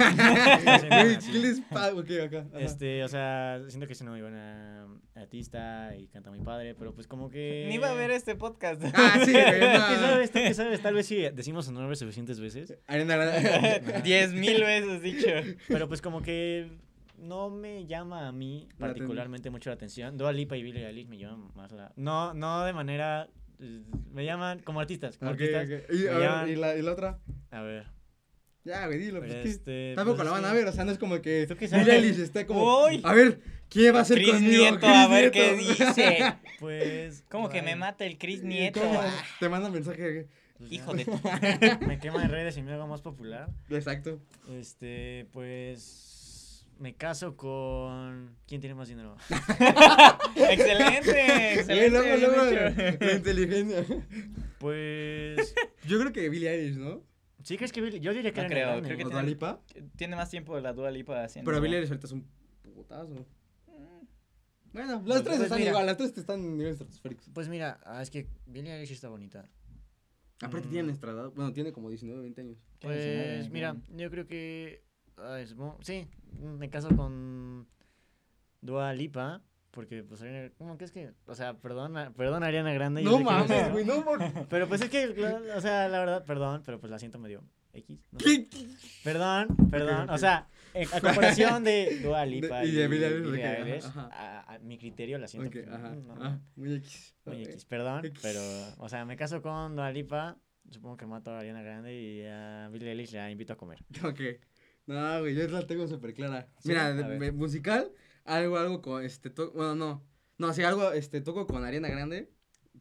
Güey. ¿qué les pasa? Ok, acá. ajá. Este, o sea, siento que es una muy buena artista y canta muy padre, pero pues como que... Ni va a ver este podcast. Ah, sí, güey. ¿Qué sabes? ¿Tú qué sabes? Tal vez si decimos su nombre suficientes veces, Ariana Grande. Diez mil veces dicho. pero pues como que no me llama a mí La particularmente mucho la atención. Dua Lipa y Billie Eilish me llaman más la... No, no de manera... Me llaman como artistas, como artistas. Y, a me ver, llaman- ¿y, la, ¿y la otra? A ver. Ya, güey, dilo. Pues, ¿qué? Este, Tampoco pues, la van a ver, o sea, no es como que ¿Tú qué Billie? Eilish está como, Uy. a ver, ¿quién va a ser Chris conmigo? Nieto, Chris a ver qué dice. Pues... ¿Cómo que me mata el Chris ¿Y Nieto? cómo? Te manda mensaje. pues ya. Hijo de... Me quema en redes y me hago más popular. Exacto. Este, pues... Me caso con... ¿Quién tiene más dinero? excelente, excelente. luego, luego, la inteligencia. Pues... Yo creo que Billie Eilish, ¿no? Sí, crees que Billie- Yo diría que No creo, Grande. creo que ¿O tiene- Dua Lipa? Tiene más tiempo la Dua Lipa haciendo... Pero Billie Eilish ahorita es un putazo. Mm, Bueno, las Pues, tres pues están mira. igual, las tres están en niveles estratosféricos. Pues mira, ah, es que Billie Eilish está bonita. Aparte Mm. tiene nuestra edad, bueno, tiene como 19, 20 años. tiene 19, Pues mira, bien. yo creo que... ay, supongo- sí, me caso con Dua Lipa. Porque, pues, Ariana- ¿cómo que es que? O sea, perdona, perdona Ariana Grande. No mames, güey, no por... Pero pues es que, o sea, la verdad, perdón, pero pues la siento medio X. no. Perdón, perdón. O sea, en- a comparación de Dua Lipa y y, de Billie Eilish, a, a mi criterio la siento Ok, ajá, no, ah, muy X. muy. X. Perdón, X. pero, o sea, me caso con Dua Lipa, supongo que mato a Ariana Grande y a Billie Eilish la invito a comer. Ok. No, güey, yo la tengo súper clara. ¿Sí? Mira, de- musical, algo, algo con, este, to- bueno, no, no, sí, algo, este, toco con Ariana Grande,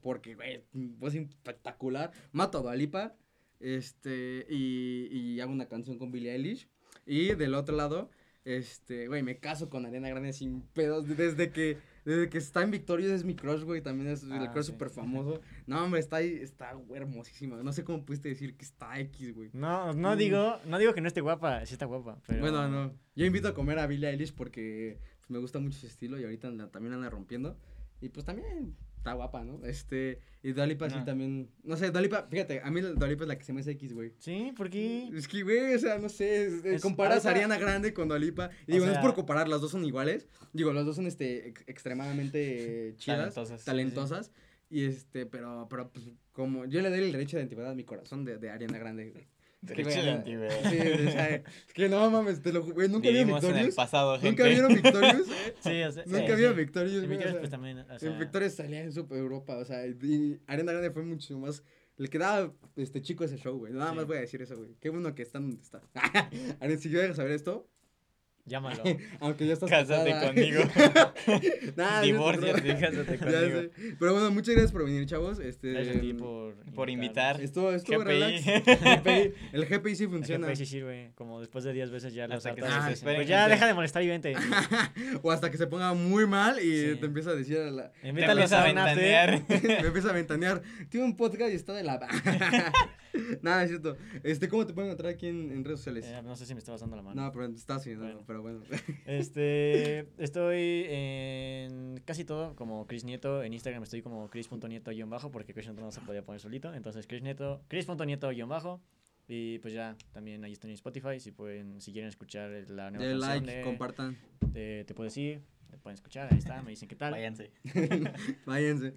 porque, güey, voz espectacular, mato a Dualipa, este, y, y hago una canción con Billie Eilish, y del otro lado, este, güey, me caso con Ariana Grande sin pedos, desde que, desde que está en Victorious es mi crush, güey, también es el Ah, crush sí. súper famoso, no, hombre, está ahí, está güey, hermosísima, no sé cómo pudiste decir que está X, güey. No, no Mm. digo, no digo que no esté guapa, sí está guapa, pero... Bueno, no. Yo invito a comer a Billie Eilish porque pues, me gusta mucho su estilo y ahorita también anda rompiendo. Y pues también está guapa, ¿no? Este, y Dalipa sí No. también. No sé, Dalipa, fíjate, a mí Dalipa es la que se me hace X, güey. Sí, ¿por qué? Es que, güey, o sea, no sé, es- Es- comparas a Ariana Grande con Dalipa. Y digo, no es por comparar, las dos son iguales. Digo, las dos son, este, ex- extremadamente eh, chidas, Talentosas. talentosas. Y este, pero, pero, pues, como yo le doy el derecho de antigüedad a mi corazón de, de Ariana Grande, güey. Es que, güey, antigüedad. Sí, o sea, es que no mames, te lo güey, nunca vieron Vivimos en el Victorious. pasado, gente. Nunca vieron Victorious. Sí, o sea, Nunca sí, vieron sí. Victorious, En Victorious, pues también, o sea, En Victorious salía en Super Europa, o sea, y Ariana Grande fue mucho más. Le quedaba este chico ese show, güey. Nada Sí. más voy a decir eso, güey. Qué bueno que está donde está. Si llegas a ver esto, llámalo. aunque ya estás Cásate casada. conmigo. Nah, Divórciate, no. cásate conmigo. Pero bueno, muchas gracias por venir, chavos. Este, Gracias a ti por... Por invitar. Estuvo GPI. relax. GPI. El GPI sí El funciona. GPI sí sirve, como después de 10 veces ya Hasta que hartas se Pues ya deja de molestar y vente. o hasta que se ponga muy mal y Sí. te empieza a decir a la. Empieza a ventanear. me empieza a ventanear. Tiene un podcast y está de la. Nada, es cierto. Este, ¿cómo te pueden encontrar aquí en, en redes sociales? Eh, no sé si me estabas dando la mano. no, pero está así, no. Pero bueno. Este, estoy en casi todo, como Chris Nieto, en Instagram estoy como chris.nieto-bajo, porque Chris Nieto no se podía poner solito, entonces Chris Nieto, chris.nieto-bajo, y pues ya, también ahí estoy en Spotify, si pueden, si quieren escuchar la nueva De canción like, de, compartan. de Te Puedo Decir, me pueden escuchar, ahí está, me dicen qué tal. Váyanse. Váyanse.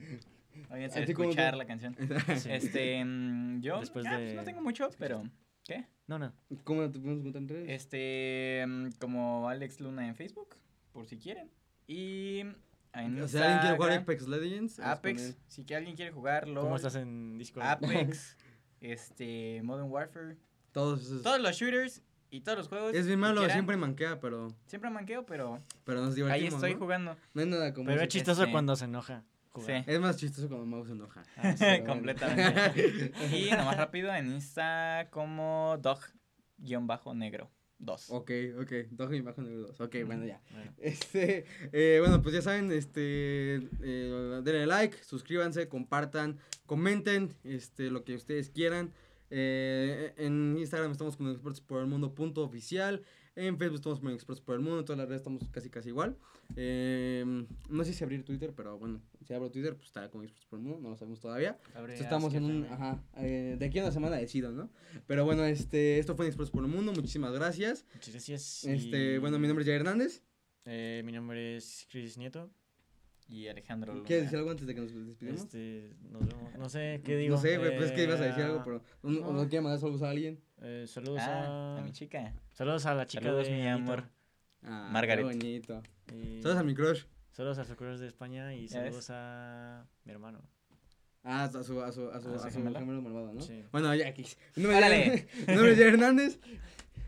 Váyanse a ¿A ti cómo escuchar te- la canción. Sí. Este, mm, yo Después ah, pues de- no tengo mucho, pero ¿qué? No, no, ¿Cómo te podemos encontrar en redes? Este, mm, como Alex Luna en Facebook, por si quieren. Y en O sea, alguien quiere jugar Apex Legends. Apex, si que alguien quiere jugarlo. ¿cómo estás en Discord? Apex, este, Modern Warfare, Todos esos. todos los shooters y todos los juegos. Es bien malo, quieran. siempre manquea, pero, Siempre manqueo, pero pero nos ahí divertimos. estoy ¿no? jugando. No hay nada como Pero es chistoso este- cuando se enoja. Sí. Es más chistoso cuando Mouse se enoja. Ah, sí. Completamente. Y nomás rápido en Insta como dog-negro 2. ok, ok. Dos y bajo negro dos. Ok, bueno, ya. Bueno. Este, eh, bueno, pues ya saben, este, eh, denle like, suscríbanse, compartan, comenten, este, lo que ustedes quieran. Eh, en Instagram estamos como expertos por el mundo punto oficial. En Facebook estamos como expertos por el mundo. En todas las redes estamos casi casi igual. Eh, no sé si abrir Twitter, pero bueno, si abro Twitter, pues estará como expertos por el mundo. No lo sabemos todavía. Entonces, estamos en un, ajá, eh, de aquí a una semana decido, ¿no? Pero bueno, este, esto fue en Expertos por el Mundo. Muchísimas gracias. Muchas gracias. Este, y- bueno, mi nombre es Jair Hernández. Eh, mi nombre es Chris Nieto. Y Alejandro Luna. ¿Quieres decir algo antes de que nos despidamos? Este, nos vemos. No sé, ¿qué digo? No sé, güey, pues es que ibas a decir Eh, algo, pero ¿o no, no. no quieres mandar saludos a alguien? eh, saludos Ah, a... a mi chica. Saludos a la chica Saludos, de mi amor. Ah, Margaret. Qué bonito. Y Saludos a mi crush. saludos a su crush de España y saludos a mi hermano. Ah, a su, a su, a su, ¿A su a su gemelo? malvado, ¿no? Sí. Bueno, ya aquí. Nombre es Jair Hernández.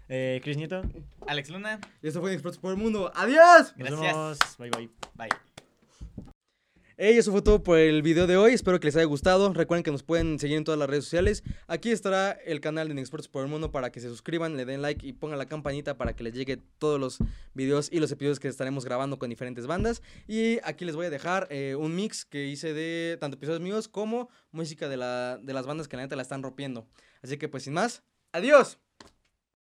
Eh, Chris Nieto. Alex Luna. Y esto fue Expertos por el Mundo. ¡Adiós! Nos Gracias. vemos. Bye bye. Bye. Hey, eso fue todo por el video de hoy. Espero que les haya gustado. Recuerden que nos pueden seguir en todas las redes sociales. Aquí estará el canal de Expertos por el Mundo para que se suscriban, le den like y pongan la campanita para que les llegue todos los videos y los episodios que estaremos grabando con diferentes bandas. Y aquí les voy a dejar eh, un mix que hice de tanto episodios míos como música de, la, de las bandas que la neta la están rompiendo. Así que pues sin más, adiós.